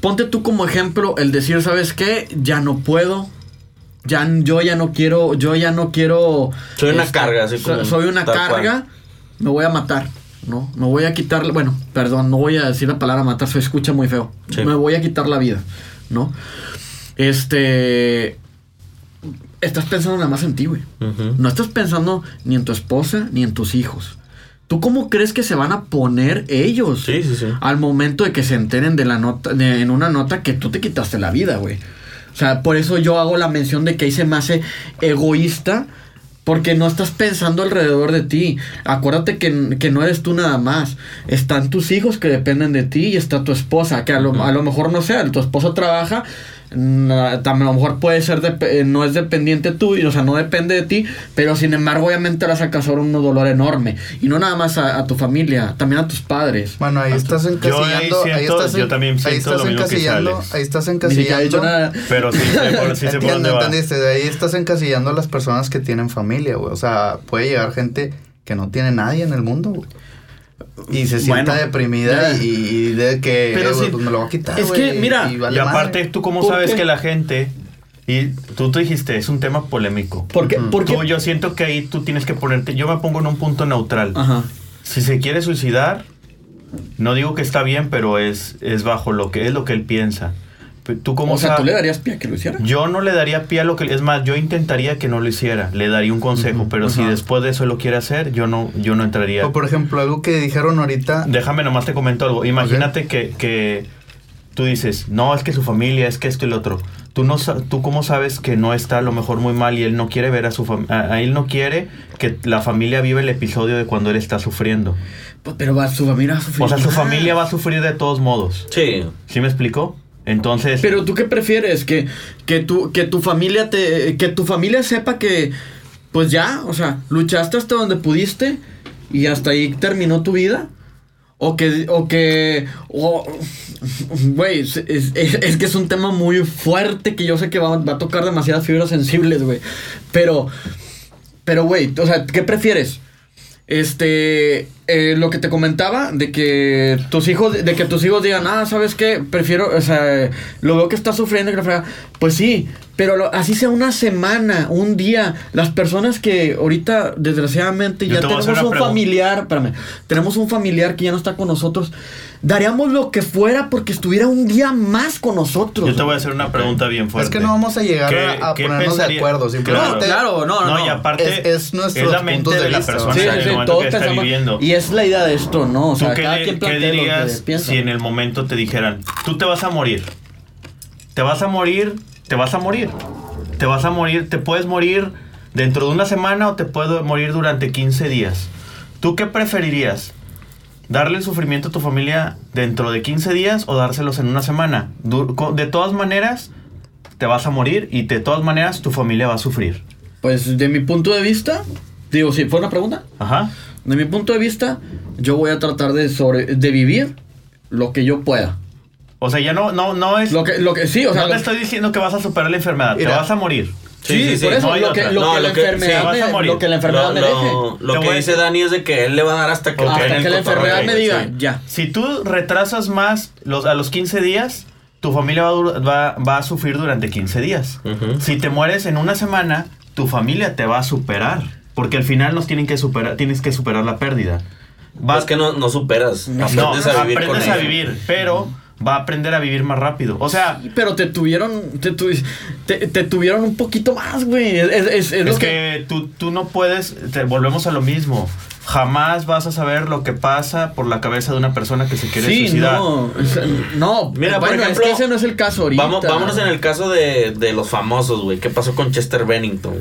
ponte tú como ejemplo el decir, ¿sabes qué? Ya no puedo. Ya, yo ya no quiero, yo ya no quiero. este, Soy una carga, así como Soy una carga, me voy a matar, ¿no? Me voy a quitar, bueno, perdón, no voy a decir la palabra matar, se escucha muy feo. Sí. Me voy a quitar la vida, ¿no? Este. Estás pensando nada más en ti, güey. No estás pensando ni en tu esposa ni en tus hijos. ¿Tú cómo crees que se van a poner ellos Sí, sí, sí. al momento de que se enteren de la nota, de- en una nota que tú te quitaste la vida, güey? O sea, por eso yo hago la mención de que ahí se me hace egoísta. Porque no estás pensando alrededor de ti. Acuérdate que, que no eres tú nada más. Están tus hijos que dependen de ti y está tu esposa. Que a lo, a lo mejor no sea, tu esposo trabaja. A lo mejor puede ser, eh, no es dependiente tuyo, o sea, no depende de ti, pero sin embargo, obviamente vas a causar un dolor enorme. Y no nada más a, a tu familia, también a tus padres. Bueno, ahí estás Yo ahí encasillando. ahí estás, yo también ahí estás lo mismo que. Ahí estás encasillando. nada. Pero sí, por- sí sé por dónde Entiendo, va. entendiste. De ahí estás encasillando a las personas que tienen familia, güey. O sea, puede llegar gente que no tiene nadie en el mundo, güey. Y se sienta Bueno, deprimida ya. y, y de que, Pero eh, pues me lo voy a quitar. es que, mira, vale Y aparte, madre. ¿tú cómo ¿Por sabes qué? que la gente... Y tú te dijiste, es un tema polémico. Porque, porque, Tú, yo siento que ahí tú tienes que ponerte... Yo me pongo en un punto neutral. Ajá. Si se quiere suicidar, no digo que está bien, pero es, es bajo lo que es lo que él piensa. ¿Tú cómo O sea, ¿tú sabes? le darías pie a que lo hiciera? Yo no le daría pie a lo que... Es más, yo intentaría que no lo hiciera. Le daría un consejo. Pero si después de eso lo quiere hacer, yo no, yo no entraría. O por ejemplo, algo que dijeron ahorita. Déjame nomás te comento algo. Imagínate que, que tú dices, no, es que su familia, es que esto y lo otro. Tú, no, sa- tú cómo sabes que no está a lo mejor muy mal y él no quiere ver a su familia. A, él no quiere que la familia viva el episodio de cuando él está sufriendo. Pues, Pero va, su familia va a sufrir. O sea, su familia va a sufrir de todos modos. Sí. ¿Sí me explicó? Entonces... Pero tú qué prefieres que que tu que tu familia te que tu familia sepa que pues ya, o sea, luchaste hasta donde pudiste y hasta ahí terminó tu vida o que o que o güey, es, es- es que es un tema muy fuerte que yo sé que va, va a tocar demasiadas fibras sensibles, güey. Pero pero güey, o sea, ¿qué prefieres? Este, eh, lo que te comentaba de que tus hijos, de que tus hijos digan, ah, ¿sabes qué? Prefiero, o sea, lo veo que está sufriendo y que la fregada". Pues sí, pero lo- así sea una semana, un día, las personas que ahorita, desgraciadamente, Yo ya te tenemos un pregunta. familiar, espérame, tenemos un familiar que ya no está con nosotros, daríamos lo que fuera porque estuviera un día más con nosotros. Yo te voy a hacer una pregunta bien fuerte. Es que no vamos a llegar ¿Qué- a, a qué ponernos de pensaría- acuerdo. Simplemente. Claro, no, no, y no. aparte Es- es la mente puntos de de, la vista, persona Sí, en sí, el sí, momento todos que está viviendo. Y es la idea de esto, ¿no? O ¿Tú sea, qué, cada quien qué plantea lo que dirías si en el momento te dijeran, tú te vas a morir? te vas a morir, te vas a morir. Te vas a morir, te puedes morir dentro de una semana o te puedes morir durante 15 días. ¿Tú qué preferirías? ¿Darle el sufrimiento a tu familia dentro de 15 días o dárselos en una semana? De todas maneras, te vas a morir y de todas maneras tu familia va a sufrir. Pues de mi punto de vista, digo, si fue una pregunta. Ajá. De mi punto de vista, yo voy a tratar de sobre de vivir lo que yo pueda. O sea, ya no, no, no es... Lo que, lo que sí, o sea, no lo- te estoy diciendo que vas a superar la enfermedad, Mira. te vas a morir. sí, Sí, sí, sí, por eso no lo que, otra. lo No, que la lo que- sí, enfermedad a me, lo que la enfermedad Lo, me deje. lo que dice Dani es de que él le va a dar hasta que, Hasta la enfermedad me diga, sí. ya. Si tú retrasas más los, a los 15 días, tu familia va, a dur- va- va a sufrir durante 15 días. Si te mueres en una semana, tu familia te va a superar. Porque al final nos tienen que superar, tienes que superar la pérdida. Va- Es que no, no superas. no, aprendes a vivir aprendes con a vivir, pero va a aprender a vivir más rápido. O sea, Pero te tuvieron, te, tu- te, te tuvieron un poquito más, güey. Es, es, es, es lo es que tú, tú no puedes, te- volvemos a lo mismo. Jamás vas a saber lo que pasa por la cabeza de una persona que se quiere Sí, suicidar. no, no, Mira, por bueno, ejemplo, es que ese no es el caso ahorita. Vamos, vámonos en el caso de, de los famosos, güey. ¿Qué pasó con Chester Bennington?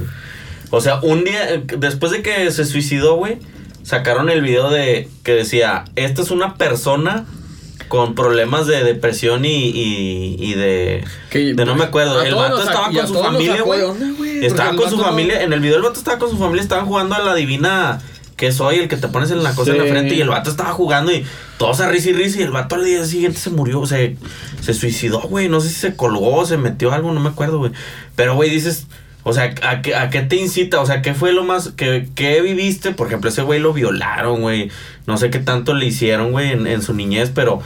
O sea, un día, eh, después de que se suicidó, güey, sacaron el video de que decía, esta es una persona con problemas de depresión y, y, y de... Que- de no me acuerdo. El vato estaba con su familia, güey. Estaba con su familia. En el video el vato estaba con su familia, estaban jugando a la divina que soy, el que te pones en la cosa en la frente. Y el vato estaba jugando y todos a risa y risa. Y el vato al día siguiente se murió, o sea, se suicidó, güey. No sé si se colgó, se metió algo, no me acuerdo, güey. Pero, güey, dices, o sea, ¿a qué, ¿a qué te incita? O sea, ¿qué fue lo más, que qué viviste? Por ejemplo, ese güey lo violaron, güey. No sé qué tanto le hicieron, güey, en, en su niñez, pero...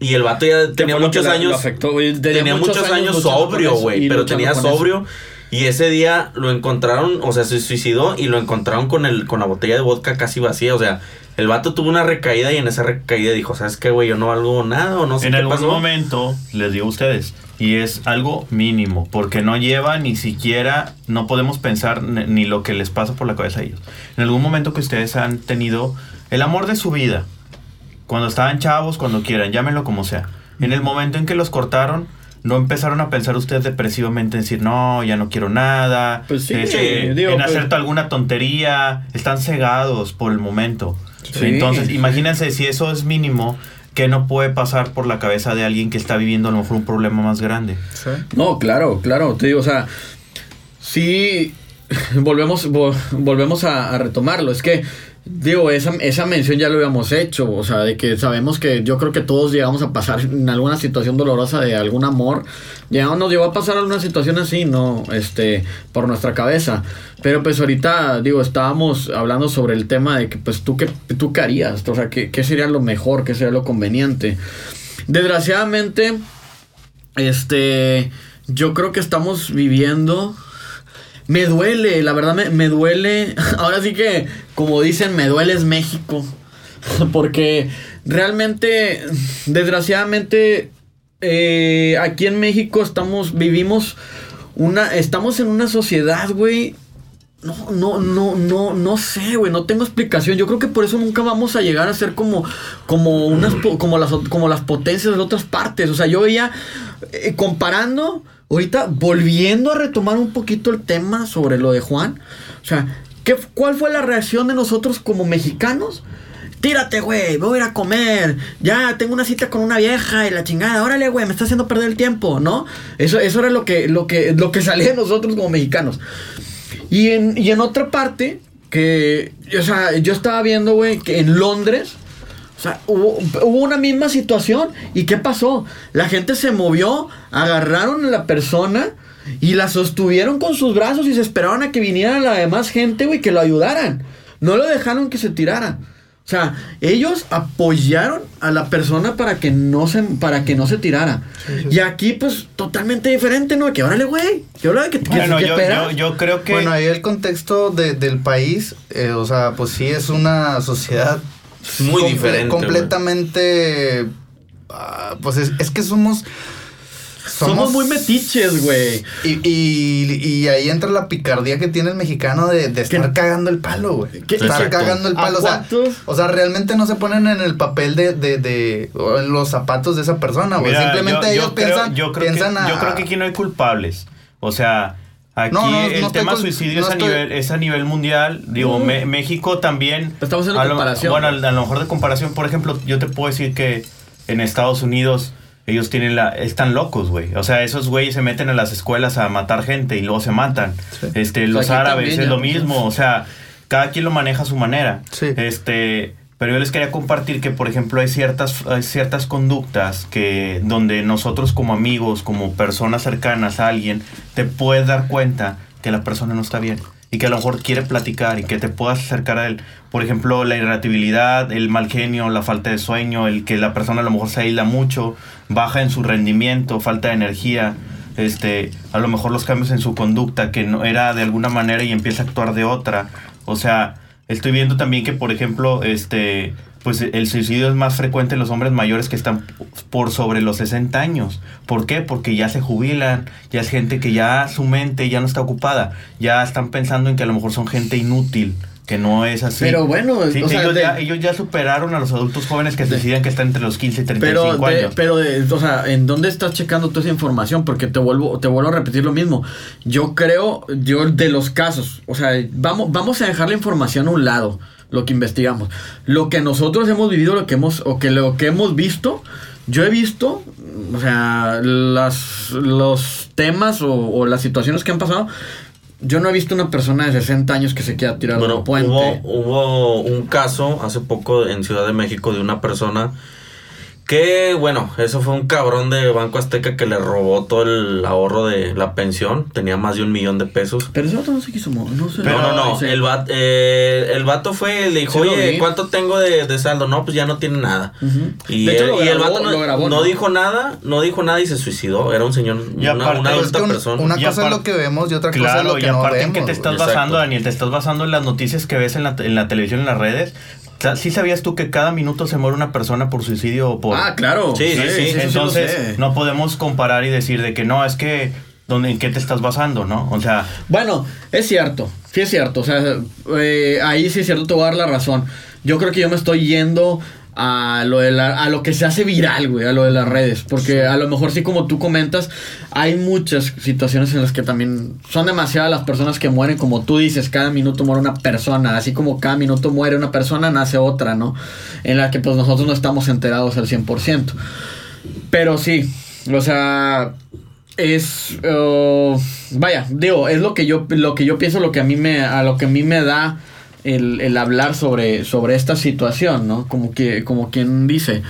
Y el vato ya ¿Qué tenía que muchos años lo afectó, güey? tenía muchos, años, sobrio, güey. Pero tenía eso. sobrio. Y ese día lo encontraron, o sea, se suicidó y lo encontraron con el con la botella de vodka casi vacía. O sea, el vato tuvo una recaída y en esa recaída dijo, ¿sabes qué, güey? Yo no valgo nada o no sé en qué algún pasó. momento, les digo a ustedes, y es algo mínimo, porque no lleva ni siquiera, no podemos pensar ni, lo que les pasa por la cabeza a ellos. En algún momento que ustedes han tenido el amor de su vida, cuando estaban chavos, cuando quieran, llámenlo como sea. En el momento en que los cortaron, no empezaron a pensar ustedes depresivamente en decir, no, ya no quiero nada, Pues sí, este, digo, en pues- hacer alguna tontería, están cegados por el momento. Sí. Entonces, imagínense si eso es mínimo, que no puede pasar por la cabeza de alguien que está viviendo a lo mejor un problema más grande. No, claro, claro, te digo, o sea, sí, volvemos, vo- volvemos a, a retomarlo, es que, digo, esa, esa mención ya lo habíamos hecho, o sea, de que sabemos que yo creo que todos llegamos a pasar en alguna situación dolorosa de algún amor, ya nos llegó a pasar alguna situación así, ¿no? Este, por nuestra cabeza, pero pues ahorita, digo, estábamos hablando sobre el tema de que, pues, ¿tú qué, tú qué harías? O sea, ¿qué, qué sería lo mejor? ¿Qué sería lo conveniente? Desgraciadamente, este, yo creo que estamos viviendo. Me duele, la verdad me, me duele. Ahora sí que, como dicen, me duele es México. Porque realmente, desgraciadamente, eh, aquí en México estamos, vivimos una, estamos en una sociedad, güey. No, no, no, no, no sé, güey, no tengo explicación. Yo creo que por eso nunca vamos a llegar a ser como, como unas, como las, como las potencias de otras partes. O sea, yo veía, eh, comparando, ahorita volviendo a retomar un poquito el tema sobre lo de Juan. O sea, ¿qué, ¿cuál fue la reacción de nosotros como mexicanos? Tírate, güey, voy a ir a comer. Ya, tengo una cita con una vieja y la chingada. Órale, güey, me está haciendo perder el tiempo, ¿no? Eso, eso era lo que, lo que, lo que salía de nosotros como mexicanos. Y en, y en otra parte, que, o sea, yo estaba viendo, güey, que en Londres, sea, hubo, hubo una misma situación. ¿Y qué pasó? La gente se movió, agarraron a la persona y la sostuvieron con sus brazos y se esperaron a que viniera la demás gente, güey, que lo ayudaran. No lo dejaron que se tirara. O sea, ellos apoyaron a la persona para que no se, para que no se tirara. Y aquí, pues, totalmente diferente, ¿no? Que órale, güey. Que órale, que, que, Bueno, que yo, yo creo que... Bueno, ahí el contexto de- del país, eh, o sea, pues sí es una sociedad Muy comple- diferente. Completamente. ah, pues es, es que somos. Somos, muy metiches, güey. Y, y, y ahí entra la picardía que tiene el mexicano de, de estar cagando el palo, güey. ¿Qué? Estar Exacto. cagando el ¿A palo. O sea, o sea, realmente no se ponen en el papel de, de, de o en los zapatos de esa persona, güey. Simplemente yo- ellos yo creo- piensan, yo creo piensan que, a- Yo creo que aquí no hay culpables. O sea, aquí No, no, no el tema suicidio es, a estoy- nivel, es a nivel mundial. Digo, Me- México también. Estamos lo- comparación. Bueno, a, a lo mejor de comparación, por ejemplo, yo te puedo decir que en Estados Unidos ellos tienen la están locos, güey. O sea, esos güeyes se meten a las escuelas a matar gente y luego se matan. Sí. Este, los árabes también es lo pues. mismo, o sea, cada quien lo maneja a su manera. Sí. Este, pero yo les quería compartir que, por ejemplo, hay ciertas, hay ciertas conductas que donde nosotros como amigos, como personas cercanas a alguien, te puedes dar cuenta que la persona no está bien y que a lo mejor quiere platicar y que te puedas acercar a él. Por ejemplo, la irritabilidad, el mal genio, la falta de sueño, el que la persona a lo mejor se aísla mucho, baja en su rendimiento, falta de energía, este, a lo mejor los cambios en su conducta que no era de alguna manera y empieza a actuar de otra. O sea, estoy viendo también que, por ejemplo, este, pues el suicidio es más frecuente en los hombres mayores que están por sobre los 60 años. ¿Por qué? Porque ya se jubilan, ya es gente que ya su mente ya no está ocupada, ya están pensando en que a lo mejor son gente inútil, que no es así. Pero bueno, Sí, o sea, ellos, de- ya, ellos ya superaron a los adultos jóvenes que deciden que están entre los 15 y 35 Pero, de- años. pero de- o sea, ¿en dónde estás checando toda esa información? Porque te vuelvo, te vuelvo a repetir lo mismo. Yo creo, yo de los casos, o sea, vamos, vamos a dejar la información a un lado, lo que investigamos. Lo que nosotros hemos vivido, lo que hemos, o que lo que hemos visto, yo he visto, o sea, las, los temas o, o las situaciones que han pasado. Yo no he visto una persona de 60 años que se quiera tirar de Bueno, un puente. hubo, hubo un caso hace poco en Ciudad de México de una persona que, bueno, eso fue un cabrón de Banco Azteca que le robó todo el ahorro de la pensión. Tenía más de un millón de pesos. Pero ese otro no se quiso mo- no sé. no, no, no. Sí. El, vato, el vato fue, le dijo, Sí oye. ¿cuánto tengo de, de saldo? No, pues ya no tiene nada. Ujú. Y, De hecho, el, lo y el grabó- vato no, lo grabó, no ¿no? dijo nada, no dijo nada y se suicidó. Era un señor, Y una, aparte- una Pero es adulta un- persona. una cosa es lo que vemos y otra cosa es Claro, lo que y no aparte en vemos. qué te estás Exacto. basando, Daniel, te estás basando en las noticias que ves en la, en la televisión, en las redes. ¿Sí sabías tú que cada minuto se muere una persona por suicidio o por... Ah, claro. Sí, sí, sí. Entonces, no podemos comparar y decir de que no, es que, ¿dónde, ¿en qué te estás basando, no? O sea, Bueno, es cierto, sí es cierto. O sea, eh, ahí sí es cierto, te voy a dar la razón. Yo creo que yo me estoy yendo a lo, de la- a lo que se hace viral, güey, a lo de las redes. Porque a lo mejor sí, como tú comentas, hay muchas situaciones en las que también son demasiadas las personas que mueren. Como tú dices, cada minuto muere una persona. Así como cada minuto muere una persona, nace otra, ¿no? En la que pues nosotros no estamos enterados al 100%. Pero sí, o sea, es uh, vaya, digo, es lo que yo lo que yo pienso, lo que a mí me a lo que a mí me da el, el hablar sobre sobre esta situación, ¿no? Como que como quien dice.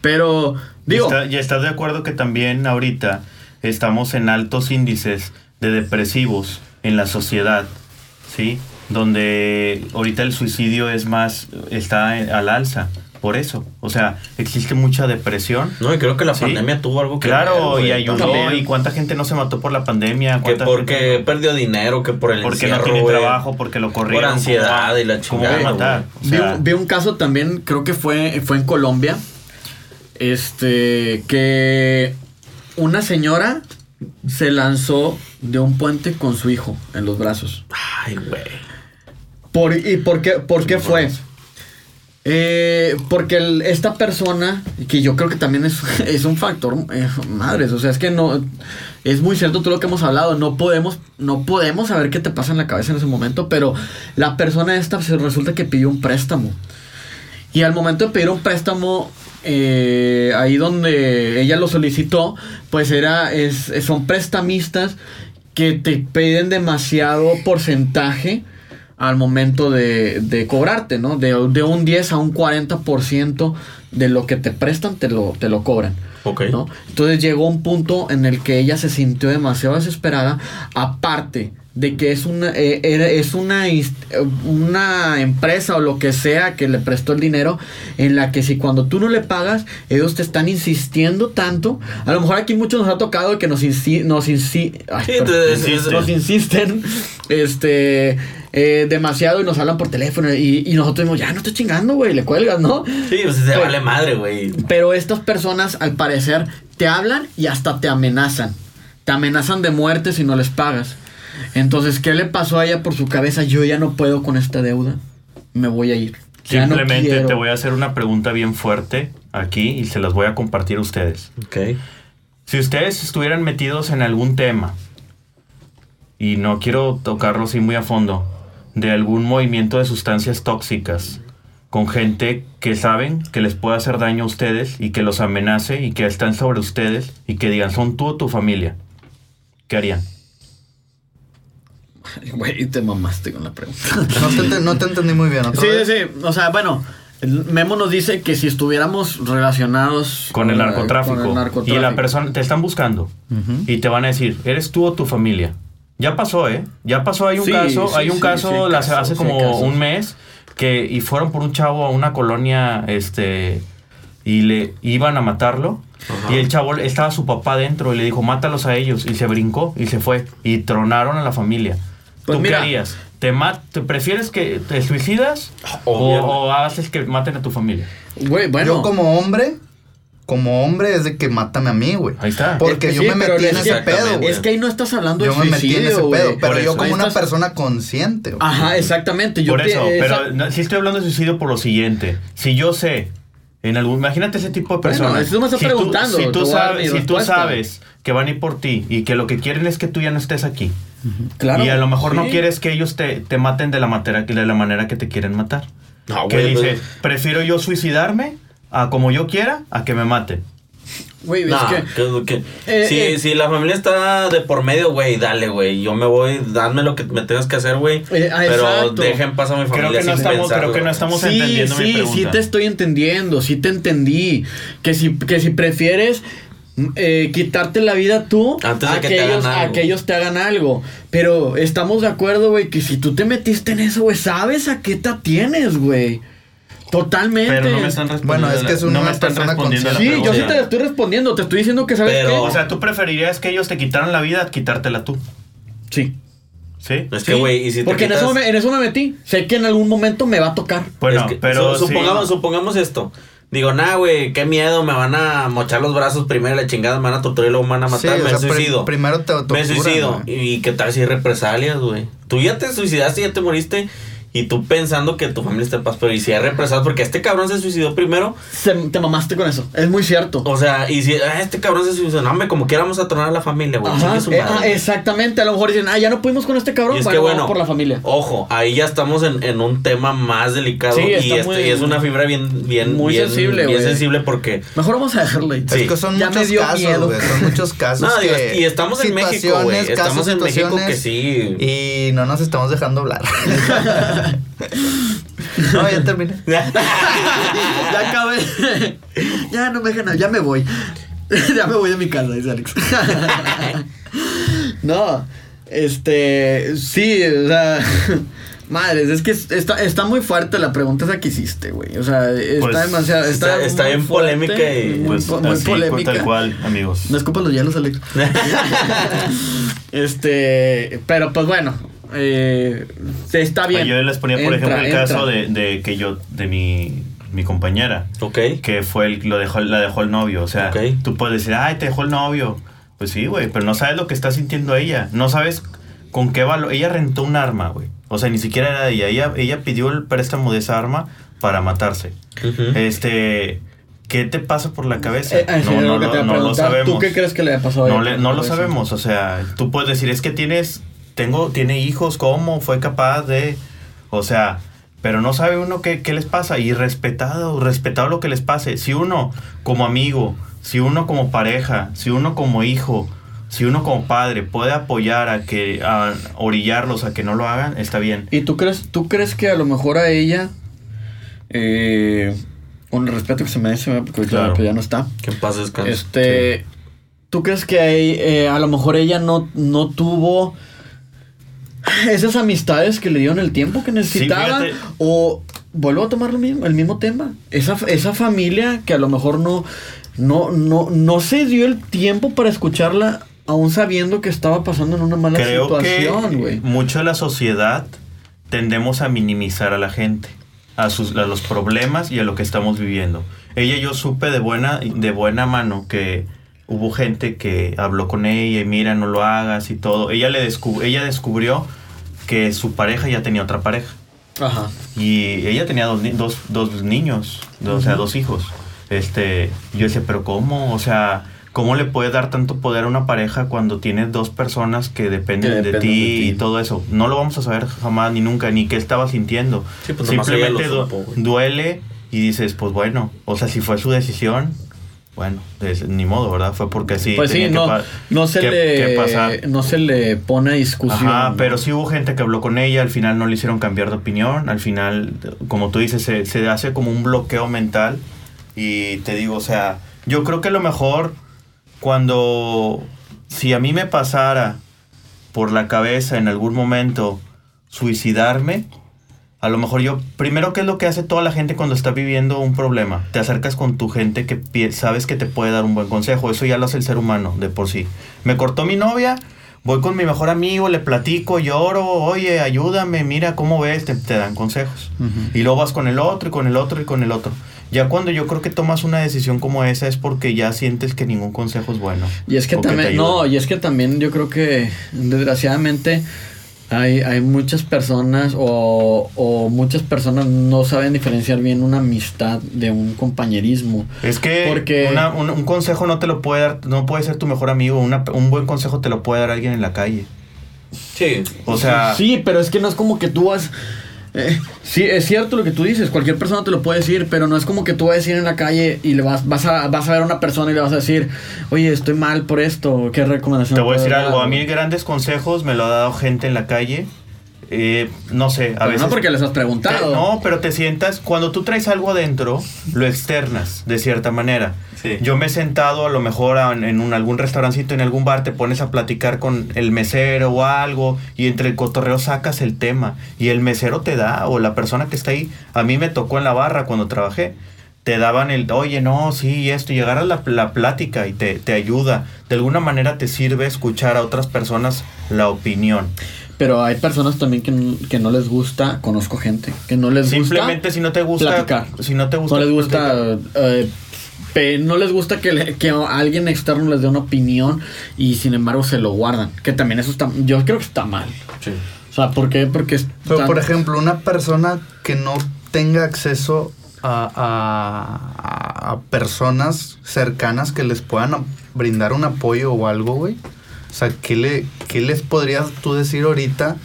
Pero digo, está- ¿y estás de acuerdo que también ahorita estamos en altos índices de depresivos en la sociedad, ¿sí? Donde ahorita el suicidio es más, está al alza. Por eso, o sea, existe mucha depresión. No, y creo que la Sí. pandemia tuvo algo que Claro, ver, y ayudó. también. ¿Y cuánta gente no se mató por la pandemia? Que ¿Cuánta porque gente perdió dinero, que por el porque no tiene güey. trabajo, porque lo corrieron. Por ansiedad ¿cómo va- y la ¿Cómo va a chingada, matar? O vi, sea, vi un caso también, creo que fue fue en Colombia. Este que una señora se lanzó de un puente con su hijo en los brazos. Ay, güey. Por, ¿Y por qué, por qué fue? por Eh, porque esta persona, que yo creo que también es, es un factor, eh, madres, o sea, es que no, es muy cierto todo lo que hemos hablado, no podemos, no podemos saber qué te pasa en la cabeza en ese momento, pero la persona esta resulta que pidió un préstamo. Y al momento de pedir un préstamo, eh, ahí donde ella lo solicitó, pues era, es, son prestamistas que te piden demasiado porcentaje al momento de, de cobrarte, ¿no? De, de un 10 a un 40% de lo que te prestan te lo, te lo cobran. Ok. ¿no? Entonces llegó un punto en el que ella se sintió demasiado desesperada, aparte de que es una, eh, era- es una, una empresa o lo que sea que le prestó el dinero, en la que si cuando tú no le pagas, ellos te están insistiendo tanto, a lo mejor aquí muchos nos ha tocado que nos, insi- nos, insi- ay, Sí, nos insisten este eh, demasiado y nos hablan por teléfono y, y nosotros decimos, ya no estoy chingando, güey, le cuelgas, ¿no? Sí, pues se Pero- vale madre, güey. Pero estas personas, al parecer, te hablan y hasta te amenazan. Te amenazan de muerte si no les pagas. Entonces, ¿qué le pasó a ella por su cabeza? Yo ya no puedo con esta deuda. Me voy a ir. Ya Simplemente te voy a hacer una pregunta bien fuerte aquí y se las voy a compartir a ustedes. Ok. Si ustedes estuvieran metidos en algún tema, y no quiero tocarlo así muy a fondo, de algún movimiento de sustancias tóxicas, con gente que saben que les puede hacer daño a ustedes y que los amenace y que están sobre ustedes y que digan, son tú o tu familia, ¿qué harían? Güey, te mamaste con la pregunta. No te, ente- no te entendí muy bien. ¿otra Sí, vez? sí, sí. O sea, bueno, Memo nos dice que si estuviéramos relacionados Con el narcotráfico. con el Y la persona, te están buscando y te van a decir, ¿eres tú o tu familia? Ya pasó, ¿eh? Ya pasó, hay un Sí, caso, sí, hay un sí, caso casos, hace como un mes que y fueron por un chavo a una colonia, este, y le iban a matarlo. Ajá. Y el chavo estaba su papá dentro y le dijo, mátalos a ellos. Y se brincó y se fue. Y tronaron a la familia. Pues ¿Tú mira. qué harías? ¿Te, ma- ¿Te prefieres que te suicidas o, o haces que maten a tu familia? Güey, bueno. Yo como hombre, como hombre es de que mátame a mí, güey. Ahí está. Porque Es que yo sí, me metí en es ese pedo, güey. Es que ahí no estás hablando Yo de me metí en ese suicidio, pedo, pero yo como Ahí una estás- persona consciente, güey. Ajá, exactamente. Yo por te- eso, esa- pero no, sí estoy hablando de suicidio por lo siguiente. Si yo sé, en algún, imagínate ese tipo de Bueno, personas. eso me estás si preguntando, Tú, si te tú, sabes, si tú sabes que van a ir por ti y que lo que quieren es que tú ya no estés aquí. Claro, y a lo mejor no sí. quieres que ellos te, te maten de la, manera, de la manera que te quieren matar. No, que güey, dice, pues- prefiero yo suicidarme a como yo quiera a que me maten. Güey, Nah, es que. que- que- Eh, si, eh. si la familia está de por medio, güey, dale, güey. Yo me voy, dame lo que me tengas que hacer, güey. Eh, ah, pero exacto. dejen pasar a mi familia Creo que, no estamos, pensarlo. creo que no estamos sí, entendiendo mi sí, pregunta. sí te estoy entendiendo, sí te entendí. Que si, que si prefieres eh, quitarte la vida tú Antes de a que te hagan ellos, a algo. que ellos te hagan algo. Pero estamos de acuerdo, güey, que si tú te metiste en eso, güey, sabes a qué te atienes, güey. Totalmente. Pero no me están respondiendo. Bueno, es que es no una me están respondiendo la Sí, pregunta. yo sí te estoy respondiendo, te estoy diciendo que sabes Pero- qué. O sea, tú preferirías que ellos te quitaran la vida a quitártela tú. sí. ¿Sí? Es que, Sí, güey, y si te Porque en, eso me, en eso me metí. Sé que en algún momento me va a tocar. Bueno, Es que, pero su- sí. supongamos, supongamos esto. Digo, nah, güey, qué miedo, me van a mochar los brazos primero, la chingada, me van a torturar y luego me van a Sí, matar, o me sea, suicido. primero te me suicido. ¿Y qué tal si hay represalias, güey? Tú ya te suicidaste, ya te moriste. Y tú pensando que tu familia está en paz, pero y si hay represalias, porque este cabrón se suicidó primero. Se- te mamaste con eso. Es muy cierto. O sea, y si ah, este cabrón se suicidó, no, hombre, como quieramos a tronar a la familia, güey. Ajá, eh, ah, exactamente. A lo mejor dicen, ah, ya no pudimos con este cabrón. Es bueno, que vamos bueno, por la familia. ojo, ahí ya estamos en, en un tema más delicado Sí, y, este, muy- y es una fibra bien, bien, muy bien, sensible, bien güey. sensible porque Mejor vamos a dejarlo ahí. Sí. Es que son Ya muchos casos. Son muchos casos. No, digo, que- y estamos en México, güey. Estamos en México que sí. Y no nos estamos dejando hablar. no, ya terminé. ya acabé. ya no me dejan, ya me voy. ya me voy de mi casa, dice Alex. no, este, sí, o sea, madres, es que está, está muy fuerte la pregunta esa que hiciste, güey. O sea, está Pues, demasiado, está, está- está bien fuerte, polémica y, muy, Pues po- muy así, polémica. tal cual, amigos. No escupas los hielos, Alex. este, pero pues bueno, eh, está bien. Yo les ponía, por Entra, ejemplo, el entra. caso de, de que yo, de mi, mi compañera, ok. que fue el, lo dejó, la dejó el novio. O sea, tú puedes decir, ay, te dejó el novio. Pues sí, güey, pero no sabes lo que está sintiendo ella. No sabes con qué valor. Ella rentó un arma, güey. O sea, ni siquiera era de ella. Ella, ella pidió el préstamo de esa arma para matarse. Este, ¿qué te pasa por la cabeza? Eh, eh, no, lo no sabemos. ¿Tú qué crees que le ha pasado a No, ella? le- no lo sabemos, o sea, tú puedes decir, es que tienes, tengo, tiene hijos, ¿cómo fue capaz de, o sea, pero no sabe uno qué, qué les pasa y respetado, respetado lo que les pase. Si uno como amigo, si uno como pareja, si uno como hijo, si uno como padre puede apoyar a que, a orillarlos a que no lo hagan, está bien. ¿Y tú crees, tú crees que a lo mejor a ella, eh, con el respeto que se merece, porque Claro. pues, ya no está, Que en paz descanse. este, ¿tú crees que ahí, eh, a lo mejor ella no, no tuvo esas amistades que le dieron el tiempo que necesitaba? fíjate. o vuelvo a tomar lo mismo, el mismo tema, esa, esa familia que a lo mejor no, no, no, no se dio el tiempo para escucharla, aún sabiendo que estaba pasando en una mala Creo situación, güey. mucho de la sociedad tendemos a minimizar a la gente, a, sus, a los problemas y a lo que estamos viviendo. Ella yo supe de buena, de buena mano que hubo gente que habló con ella y mira, no lo hagas y todo. Ella, le descu- ella descubrió que su pareja ya tenía otra pareja. Ajá. Y ella tenía dos, ni- dos, dos niños, o sea, dos hijos. Este, yo decía, pero ¿cómo? O sea, ¿cómo le puede dar tanto poder a una pareja cuando tienes dos personas que dependen, Que de, dependen ti de ti. y todo eso? No lo vamos a saber jamás ni nunca, ni qué estaba sintiendo. Sí, pues Simplemente supo, duele y dices, pues bueno, o sea, si fue su decisión, bueno, es- ni modo, ¿verdad? Fue porque sí. pues sí, que no, se que- que pasar. le, no se le pone a discusión. Ajá, pero sí hubo gente que habló con ella, al final no le hicieron cambiar de opinión, al final, como tú dices, se, se hace como un bloqueo mental y te digo, o sea, yo creo que lo mejor cuando, si a mí me pasara por la cabeza en algún momento suicidarme, a lo mejor yo, primero, ¿qué es lo que hace toda la gente cuando está viviendo un problema? Te acercas con tu gente que sabes que te puede dar un buen consejo. Eso ya lo hace el ser humano de por sí. Me cortó mi novia, voy con mi mejor amigo, le platico, lloro, oye, ayúdame, mira cómo ves, te, te dan consejos. Y luego vas con el otro y con el otro y con el otro. Ya cuando yo creo que tomas una decisión como esa es porque ya sientes que ningún consejo es bueno. Y es que también, no, y es que también yo creo que desgraciadamente hay, hay muchas personas o, o muchas personas no saben diferenciar bien una amistad de un compañerismo. Es que Porque- una- un, un consejo no te lo puede dar, no puede ser tu mejor amigo. una- un buen consejo te lo puede dar alguien en la calle. Sí. O sea, Sí, pero es que no es como que tú vas... eh, sí, es cierto lo que tú dices, cualquier persona te lo puede decir, pero no es como que tú vas a decir en la calle y le vas, vas, a, vas a ver a una persona y le vas a decir, oye, estoy mal por esto, ¿qué recomendación te voy a decir algo. dar?" A mí grandes consejos me lo ha dado gente en la calle. Eh, no sé, a Pero veces... no porque les has te- preguntado. no, pero te sientas, cuando tú traes algo adentro, lo externas de cierta manera. Sí. Yo me he sentado a lo mejor a- en un, algún restaurancito, en algún bar, te pones a platicar con el mesero o algo y entre el cotorreo sacas el tema y el mesero te da o la persona que está ahí. A mí me tocó en la barra cuando trabajé. Te daban el, oye, no, sí, esto, y llegar a la, la plática y te, te ayuda. De alguna manera te sirve escuchar a otras personas la opinión. Pero hay personas también que, que no les gusta, conozco gente, que no les Simplemente gusta si no te gusta, platicar. si no te gusta, no les gusta eh, pe- no les gusta que, le- que alguien externo les dé una opinión y sin embargo se lo guardan. Que también eso está, yo creo que está mal. Sí. O sea, ¿por qué? Porque es Pero, tan- por ejemplo, una persona que no tenga acceso a, a- a personas cercanas que les puedan brindar un apoyo o algo, güey. O sea, ¿qué, le, ¿qué les podrías tú decir ahorita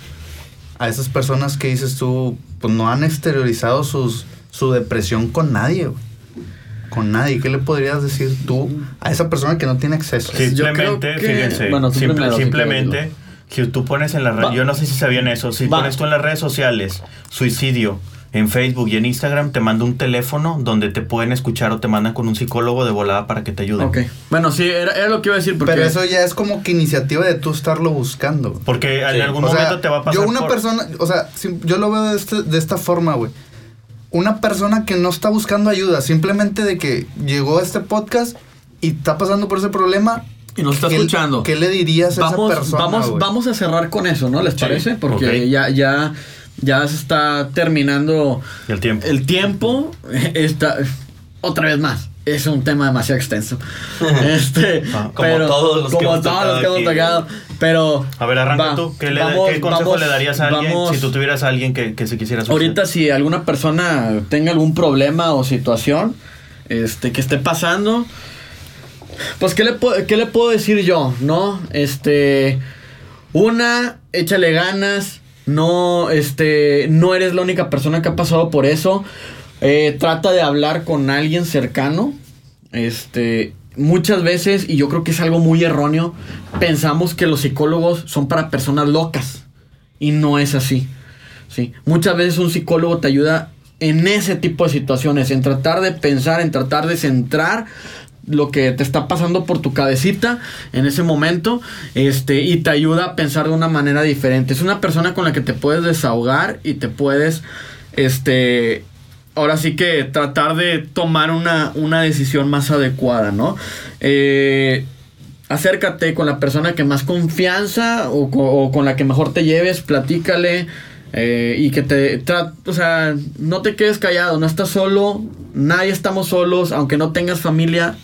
a esas personas que dices tú, pues no han exteriorizado sus, su depresión con nadie, güey? Con nadie. ¿Qué le podrías decir tú a esa persona que no tiene acceso? Simplemente, creo que- fíjense, bueno, tú simple- primero, si simplemente, si tú pones en las redes, yo no sé si sabían eso, si Va. pones tú en las redes sociales suicidio en Facebook y en Instagram, te manda un teléfono donde te pueden escuchar o te mandan con un psicólogo de volada para que te ayude. Ok. Bueno, sí, era, era lo que iba a decir porque... Pero eso ya es como que iniciativa de tú estarlo buscando. güey. Porque en algún O sea, momento te va a pasar Yo una por- persona, o sea, yo lo veo de, este- de esta forma, güey. Una persona que no está buscando ayuda, simplemente de que llegó a este podcast y está pasando por ese problema. Y nos está ¿qué- escuchando. ¿Qué le dirías a vamos, esa persona? vamos, vamos a cerrar con eso, ¿no? ¿Les Sí, parece? Porque ya, ya, ya se está terminando el tiempo. el tiempo. Está, otra vez más. Es un tema demasiado extenso. este, Ah, como pero- todos los que como hemos todos los que tocado hemos tocado. Pero. a ver, arranca va, tú. ¿Qué, le- vamos- qué consejo vamos- le darías a alguien vamos- si tú tuvieras a alguien que, que se quisiera suicidar? Ahorita si alguna persona tenga algún problema o situación este que esté pasando, pues ¿qué le, qué le puedo decir yo? ¿No? Este una, échale ganas, no este no eres la única persona que ha pasado por eso. Eh, trata de hablar con alguien cercano. Este muchas veces y yo creo que es algo muy erróneo, pensamos que los psicólogos son para personas locas y no es así. Sí, muchas veces un psicólogo te ayuda en ese tipo de situaciones, en tratar de pensar, en tratar de centrar lo que te está pasando por tu cabecita en ese momento, este, y te ayuda a pensar de una manera diferente. Es una persona con la que te puedes desahogar y te puedes, este, ahora sí que tratar de tomar una, una decisión más adecuada, ¿no? Eh, acércate con la persona que más confianza o, co- o con la que mejor te lleves, platícale eh, y que te o sea, no te quedes callado, no estás solo, nadie estamos solos, aunque no tengas familia,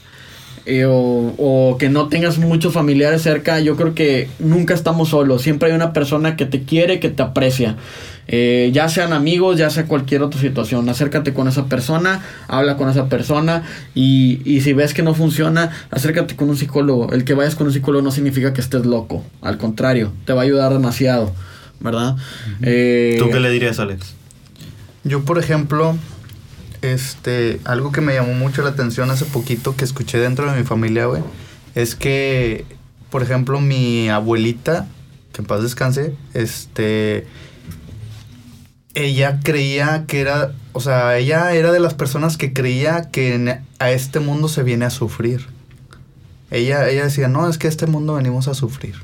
eh, o, o que no tengas muchos familiares cerca, yo creo que nunca estamos solos. Siempre hay una persona que te quiere, que te aprecia. Eh, ya sean amigos, ya sea cualquier otra situación. Acércate con esa persona, habla con esa persona y, y si ves que no funciona, acércate con un psicólogo. El que vayas con un psicólogo no significa que estés loco. Al contrario, te va a ayudar demasiado, ¿verdad? Eh, ¿Tú qué le dirías, Alex? Yo, por ejemplo, este, algo que me llamó mucho la atención hace poquito que escuché dentro de mi familia, güey, es que, por ejemplo, mi abuelita, que en paz descanse, este, ella creía que era, o sea, ella era de las personas que creía que en- a este mundo se viene a sufrir. Ella, ella decía, no, es que a este mundo venimos a sufrir.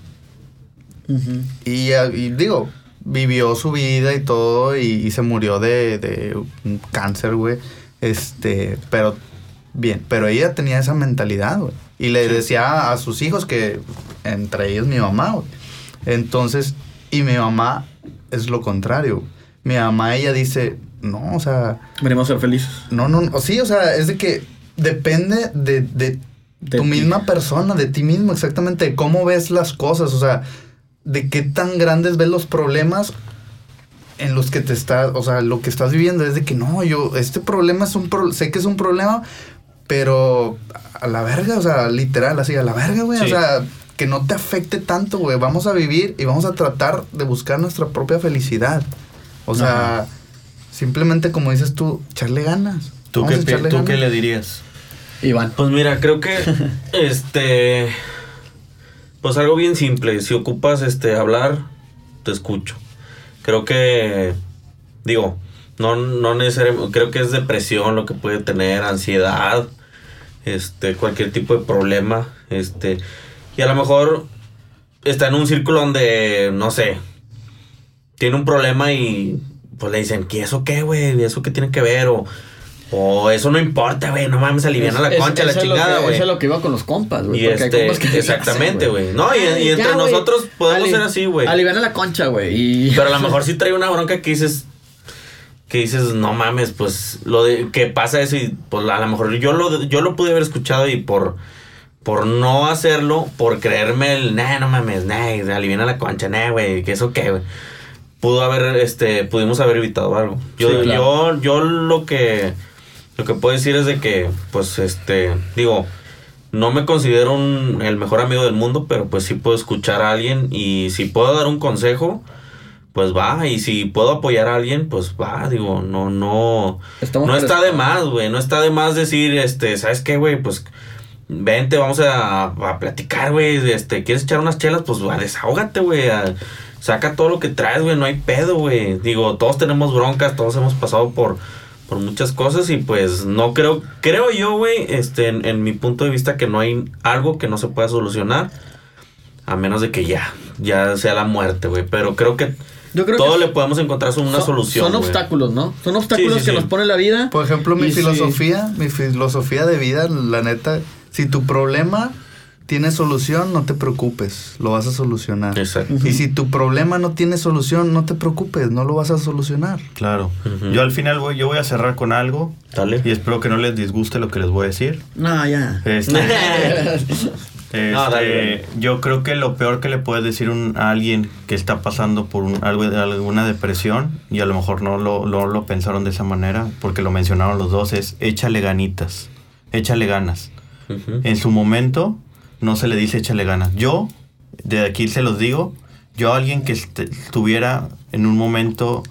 y digo, vivió su vida y todo y, y se murió de, de un cáncer, güey. Este, pero bien, pero ella tenía esa mentalidad, güey. Y le decía a sus hijos que, entre ellos mi mamá, güey. Entonces, y mi mamá es lo contrario. Mi mamá, ella dice, no, o sea, Venimos a ser felices. no, no, o sí, o sea, es de que depende de, de De tu ti. misma persona, de ti mismo, exactamente, de cómo ves las cosas, o sea, de qué tan grandes ves los problemas en los que te estás, o sea, lo que estás viviendo es de que no, yo, este problema es un pro- sé que es un problema, pero a la verga, o sea, literal, así, a la verga, güey, o sea, que no te afecte tanto, güey, vamos a vivir y vamos a tratar de buscar nuestra propia felicidad. O sea, simplemente como dices tú, echarle ganas. ¿Tú, qué, ¿tú ganas. qué le dirías? Iván. Pues mira, creo que este pues algo bien simple, si ocupas este hablar, te escucho. Creo que digo, no no necesariamente creo que es depresión lo que puede tener, ansiedad, este cualquier tipo de problema, este y a lo mejor está en un círculo donde no sé, tiene un problema y pues le dicen, ¿qué eso qué, güey? ¿Eso qué tiene que ver? O, o eso no importa, güey, no mames, aliviana la concha, la es chingada, güey. Eso es lo que iba con los compas, güey. Este, exactamente, güey. No, y, Ay, y entre ya, nosotros podemos Ali- ser así, güey. Aliviana la concha, güey. Y... Pero a lo mejor sí trae una bronca que dices, que dices, no mames, pues lo de que pasa eso y pues a lo mejor yo lo, yo lo pude haber escuchado y por, por no hacerlo, por creerme el, nah, no mames, nah, aliviana la concha, nah, güey, que eso qué, güey. Pudo haber, este, pudimos haber evitado algo. Yo, Sí, claro. yo, yo lo que, lo que puedo decir es de que, pues, este, digo, no me considero un- el mejor amigo del mundo, pero pues sí puedo escuchar a alguien y si puedo dar un consejo, pues va. Y si puedo apoyar a alguien, pues va. Digo, no, no, Estamos no está de más, güey. No está de más decir, este, ¿sabes qué, güey? Pues vente, vamos a, a platicar, güey. Este, ¿quieres echar unas chelas? Pues va, desahógate, güey. Saca todo lo que traes, güey. No hay pedo, güey. Digo, todos tenemos broncas, todos hemos pasado por, por muchas cosas y pues no creo, creo yo, güey, este, en, en mi punto de vista que no hay algo que no se pueda solucionar. A menos de que ya, ya sea la muerte, güey. Pero creo que Yo creo todo que le podemos encontrar una son, solución. Son obstáculos, ¿no? Son obstáculos Sí, sí, que sí. nos pone la vida. Por ejemplo, mi filosofía, mi filosofía de vida, la neta, si tu problema tiene solución, no te preocupes, lo vas a solucionar. Exacto. Y si tu problema no tiene solución, no te preocupes, no lo vas a solucionar. Claro. Yo al final voy, yo voy a cerrar con algo Dale. y espero que no les disguste lo que les voy a decir. No, ya. Este, este, No, dale, dale. Yo creo que lo peor que le puedes decir un- a alguien que está pasando por un- algo, alguna depresión, y a lo mejor no lo, pensaron de esa manera, porque lo mencionaron los dos, es échale ganitas, échale ganas. En su momento no se le dice échale ganas. Yo, de aquí se los digo, yo a alguien que est- estuviera en un momento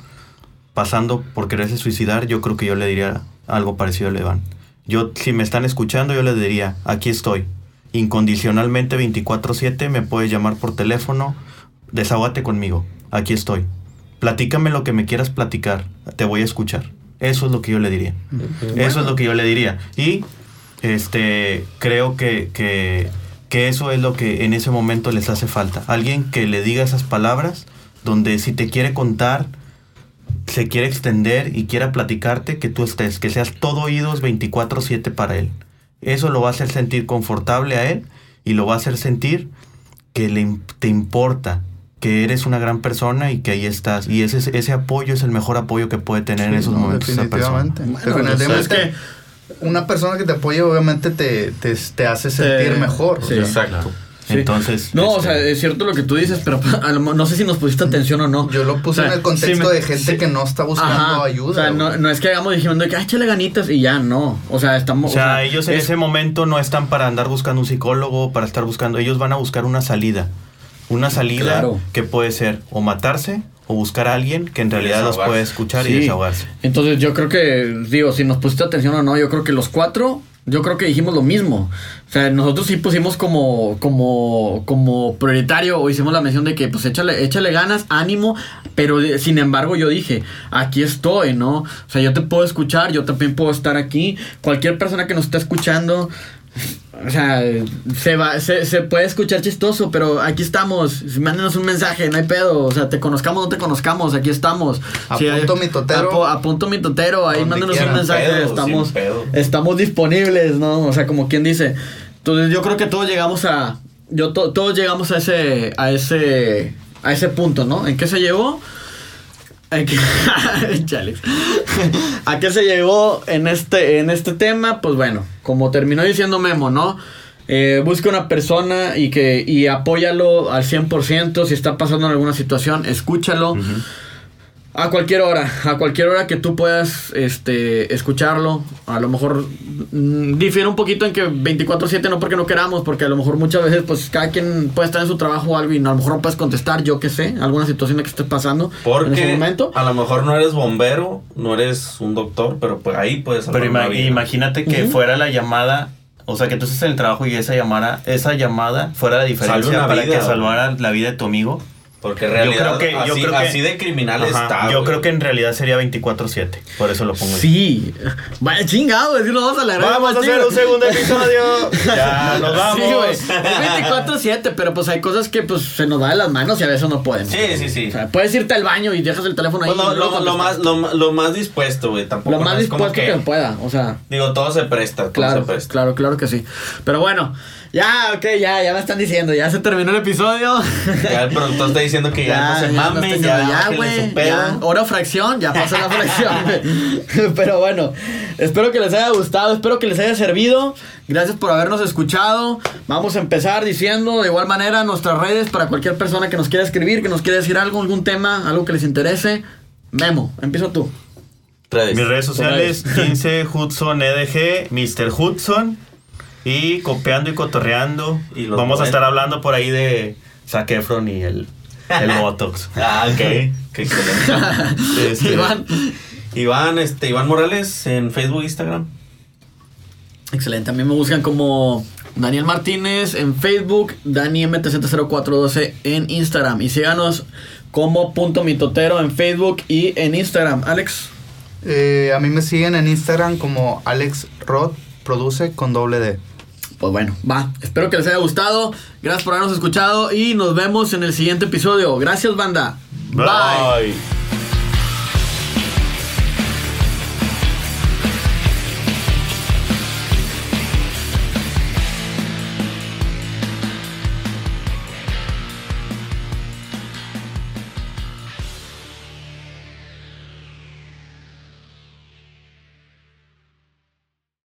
pasando por quererse suicidar, yo creo que yo le diría algo parecido a Levan. Yo, si me están escuchando, yo les diría, aquí estoy. Incondicionalmente 24/7, me puedes llamar por teléfono, desahógate conmigo, aquí estoy. Platícame lo que me quieras platicar, te voy a escuchar. Eso es lo que yo le diría. Eso es lo que yo le diría. Y este creo que, que, que eso es lo que en ese momento les hace falta. Alguien que le diga esas palabras, donde si te quiere contar, se quiere extender y quiera platicarte, que tú estés, que seas todo oídos 24/7 para él. Eso lo va a hacer sentir confortable a él y lo va a hacer sentir que le, te importa, que eres una gran persona y que ahí estás. Y ese, ese apoyo es el mejor apoyo que puede tener en esos No, momentos esa persona. definitivamente. Bueno, Definitivamente. ¿Sabes qué? Una persona que te apoye obviamente te, te, te hace sentir mejor. sí. Exacto. Sí. Entonces. No, o este, sea, es cierto lo que tú dices, pero a lo mo- no sé si nos pusiste atención o no. Yo lo puse O sea, en el contexto me- de gente sí. que no está buscando Ajá. ayuda. O sea, no, no es que hagamos diciendo que, ay, échale ganitas y ya, no. O sea, estamos. O sea, ellos en es- ese momento no están para andar buscando un psicólogo, para estar buscando, ellos van a buscar una salida. Una salida Claro. que puede ser o matarse o buscar a alguien que en realidad los puede escuchar Sí. y desahogarse. Entonces yo creo que, digo, si nos pusiste atención o no, yo creo que los cuatro, yo creo que dijimos lo mismo. O sea, nosotros sí pusimos como, como, como prioritario o hicimos la mención de que pues échale, échale ganas, ánimo, pero de- sin embargo yo dije, aquí estoy, ¿no? O sea, yo te puedo escuchar, yo también puedo estar aquí. Cualquier persona que nos esté escuchando, o sea, se, va, se, se puede escuchar chistoso, pero aquí estamos. Mándenos un mensaje, no hay pedo. O sea, te conozcamos o no te conozcamos, aquí estamos. Apunto mi totero. apunto mi totero, ahí mándenos un mensaje. Pedo, estamos, estamos disponibles, ¿no? O sea, como quien dice. Entonces yo creo que todos llegamos a. Yo to- todos llegamos a ese. a ese. a ese punto, ¿no? ¿En qué se llegó? ¿En qué- Chale. ¿A qué se llegó en este, en este tema? Pues bueno, como terminó diciendo Memo, ¿no? Eh, busca una persona y que y apóyalo al 100%. Si está pasando en alguna situación, escúchalo. A cualquier hora, a cualquier hora que tú puedas este, escucharlo. A lo mejor mm, difiere un poquito en que 24/7 no porque no queramos, porque a lo mejor muchas veces pues cada quien puede estar en su trabajo o algo y a lo mejor no puedes contestar, yo qué sé, alguna situación que estés pasando en ese Porque momento. a lo mejor no eres bombero, no eres un doctor, pero pues ahí puedes Pero ima- vida. imagínate que fuera la llamada, o sea, que tú estés en el trabajo y esa llamada, esa llamada fuera la diferencia para vida, que salvara la vida de tu amigo. Porque en realidad yo creo que, yo así, creo que- así de criminal Ajá, está. Yo güey. creo que en realidad sería 24/7, por eso lo pongo ahí. Sí, vaya chingado, güey, si nos vamos a alegrar. Vamos a hacer un segundo episodio. Ya nos vamos. Sí, güey. Es 24-7, pero pues hay cosas que pues se nos va de las manos y a veces no podemos. Sí, sí, sí. O sea, puedes irte al baño y dejas el teléfono ahí. Pues lo, más, lo, lo más dispuesto, güey. Tampoco Lo más no es como dispuesto que... pueda, o sea. Digo, todo se presta. Todo Claro, se presta. claro, claro que sí. Pero bueno, ya, ok, ya, ya me están diciendo, ya se terminó el episodio. Ya el productor está diciendo que ya, no se me mame, está ya, ya, ya, hora o fracción, ya pasó la fracción. Pero bueno, espero que les haya gustado, espero que les haya servido. Gracias por habernos escuchado. Vamos a empezar diciendo de igual manera nuestras redes para cualquier persona que nos quiera escribir, que nos quiera decir algo, algún tema, algo que les interese. Memo, empiezo tú. Mis redes sociales, 15 Hudson EDG, Mr. Hudson. Y copiando y cotorreando. Y los Vamos a estar hablando por ahí de Zac Efron y el, el Botox. Ah, ok. Qué excelente. Este, Iván. Iván, este, Iván Morales en Facebook, Instagram. Excelente. También me buscan como Daniel Martínez en Facebook, DaniMTZ0412 en Instagram. Y síganos como punto mitotero en Facebook y en Instagram. Alex. Eh, a mí me siguen en Instagram como Alex Rod Produce con doble D. Pues bueno, va. Espero que les haya gustado. Gracias por habernos escuchado y nos vemos en el siguiente episodio. Gracias, banda. Bye.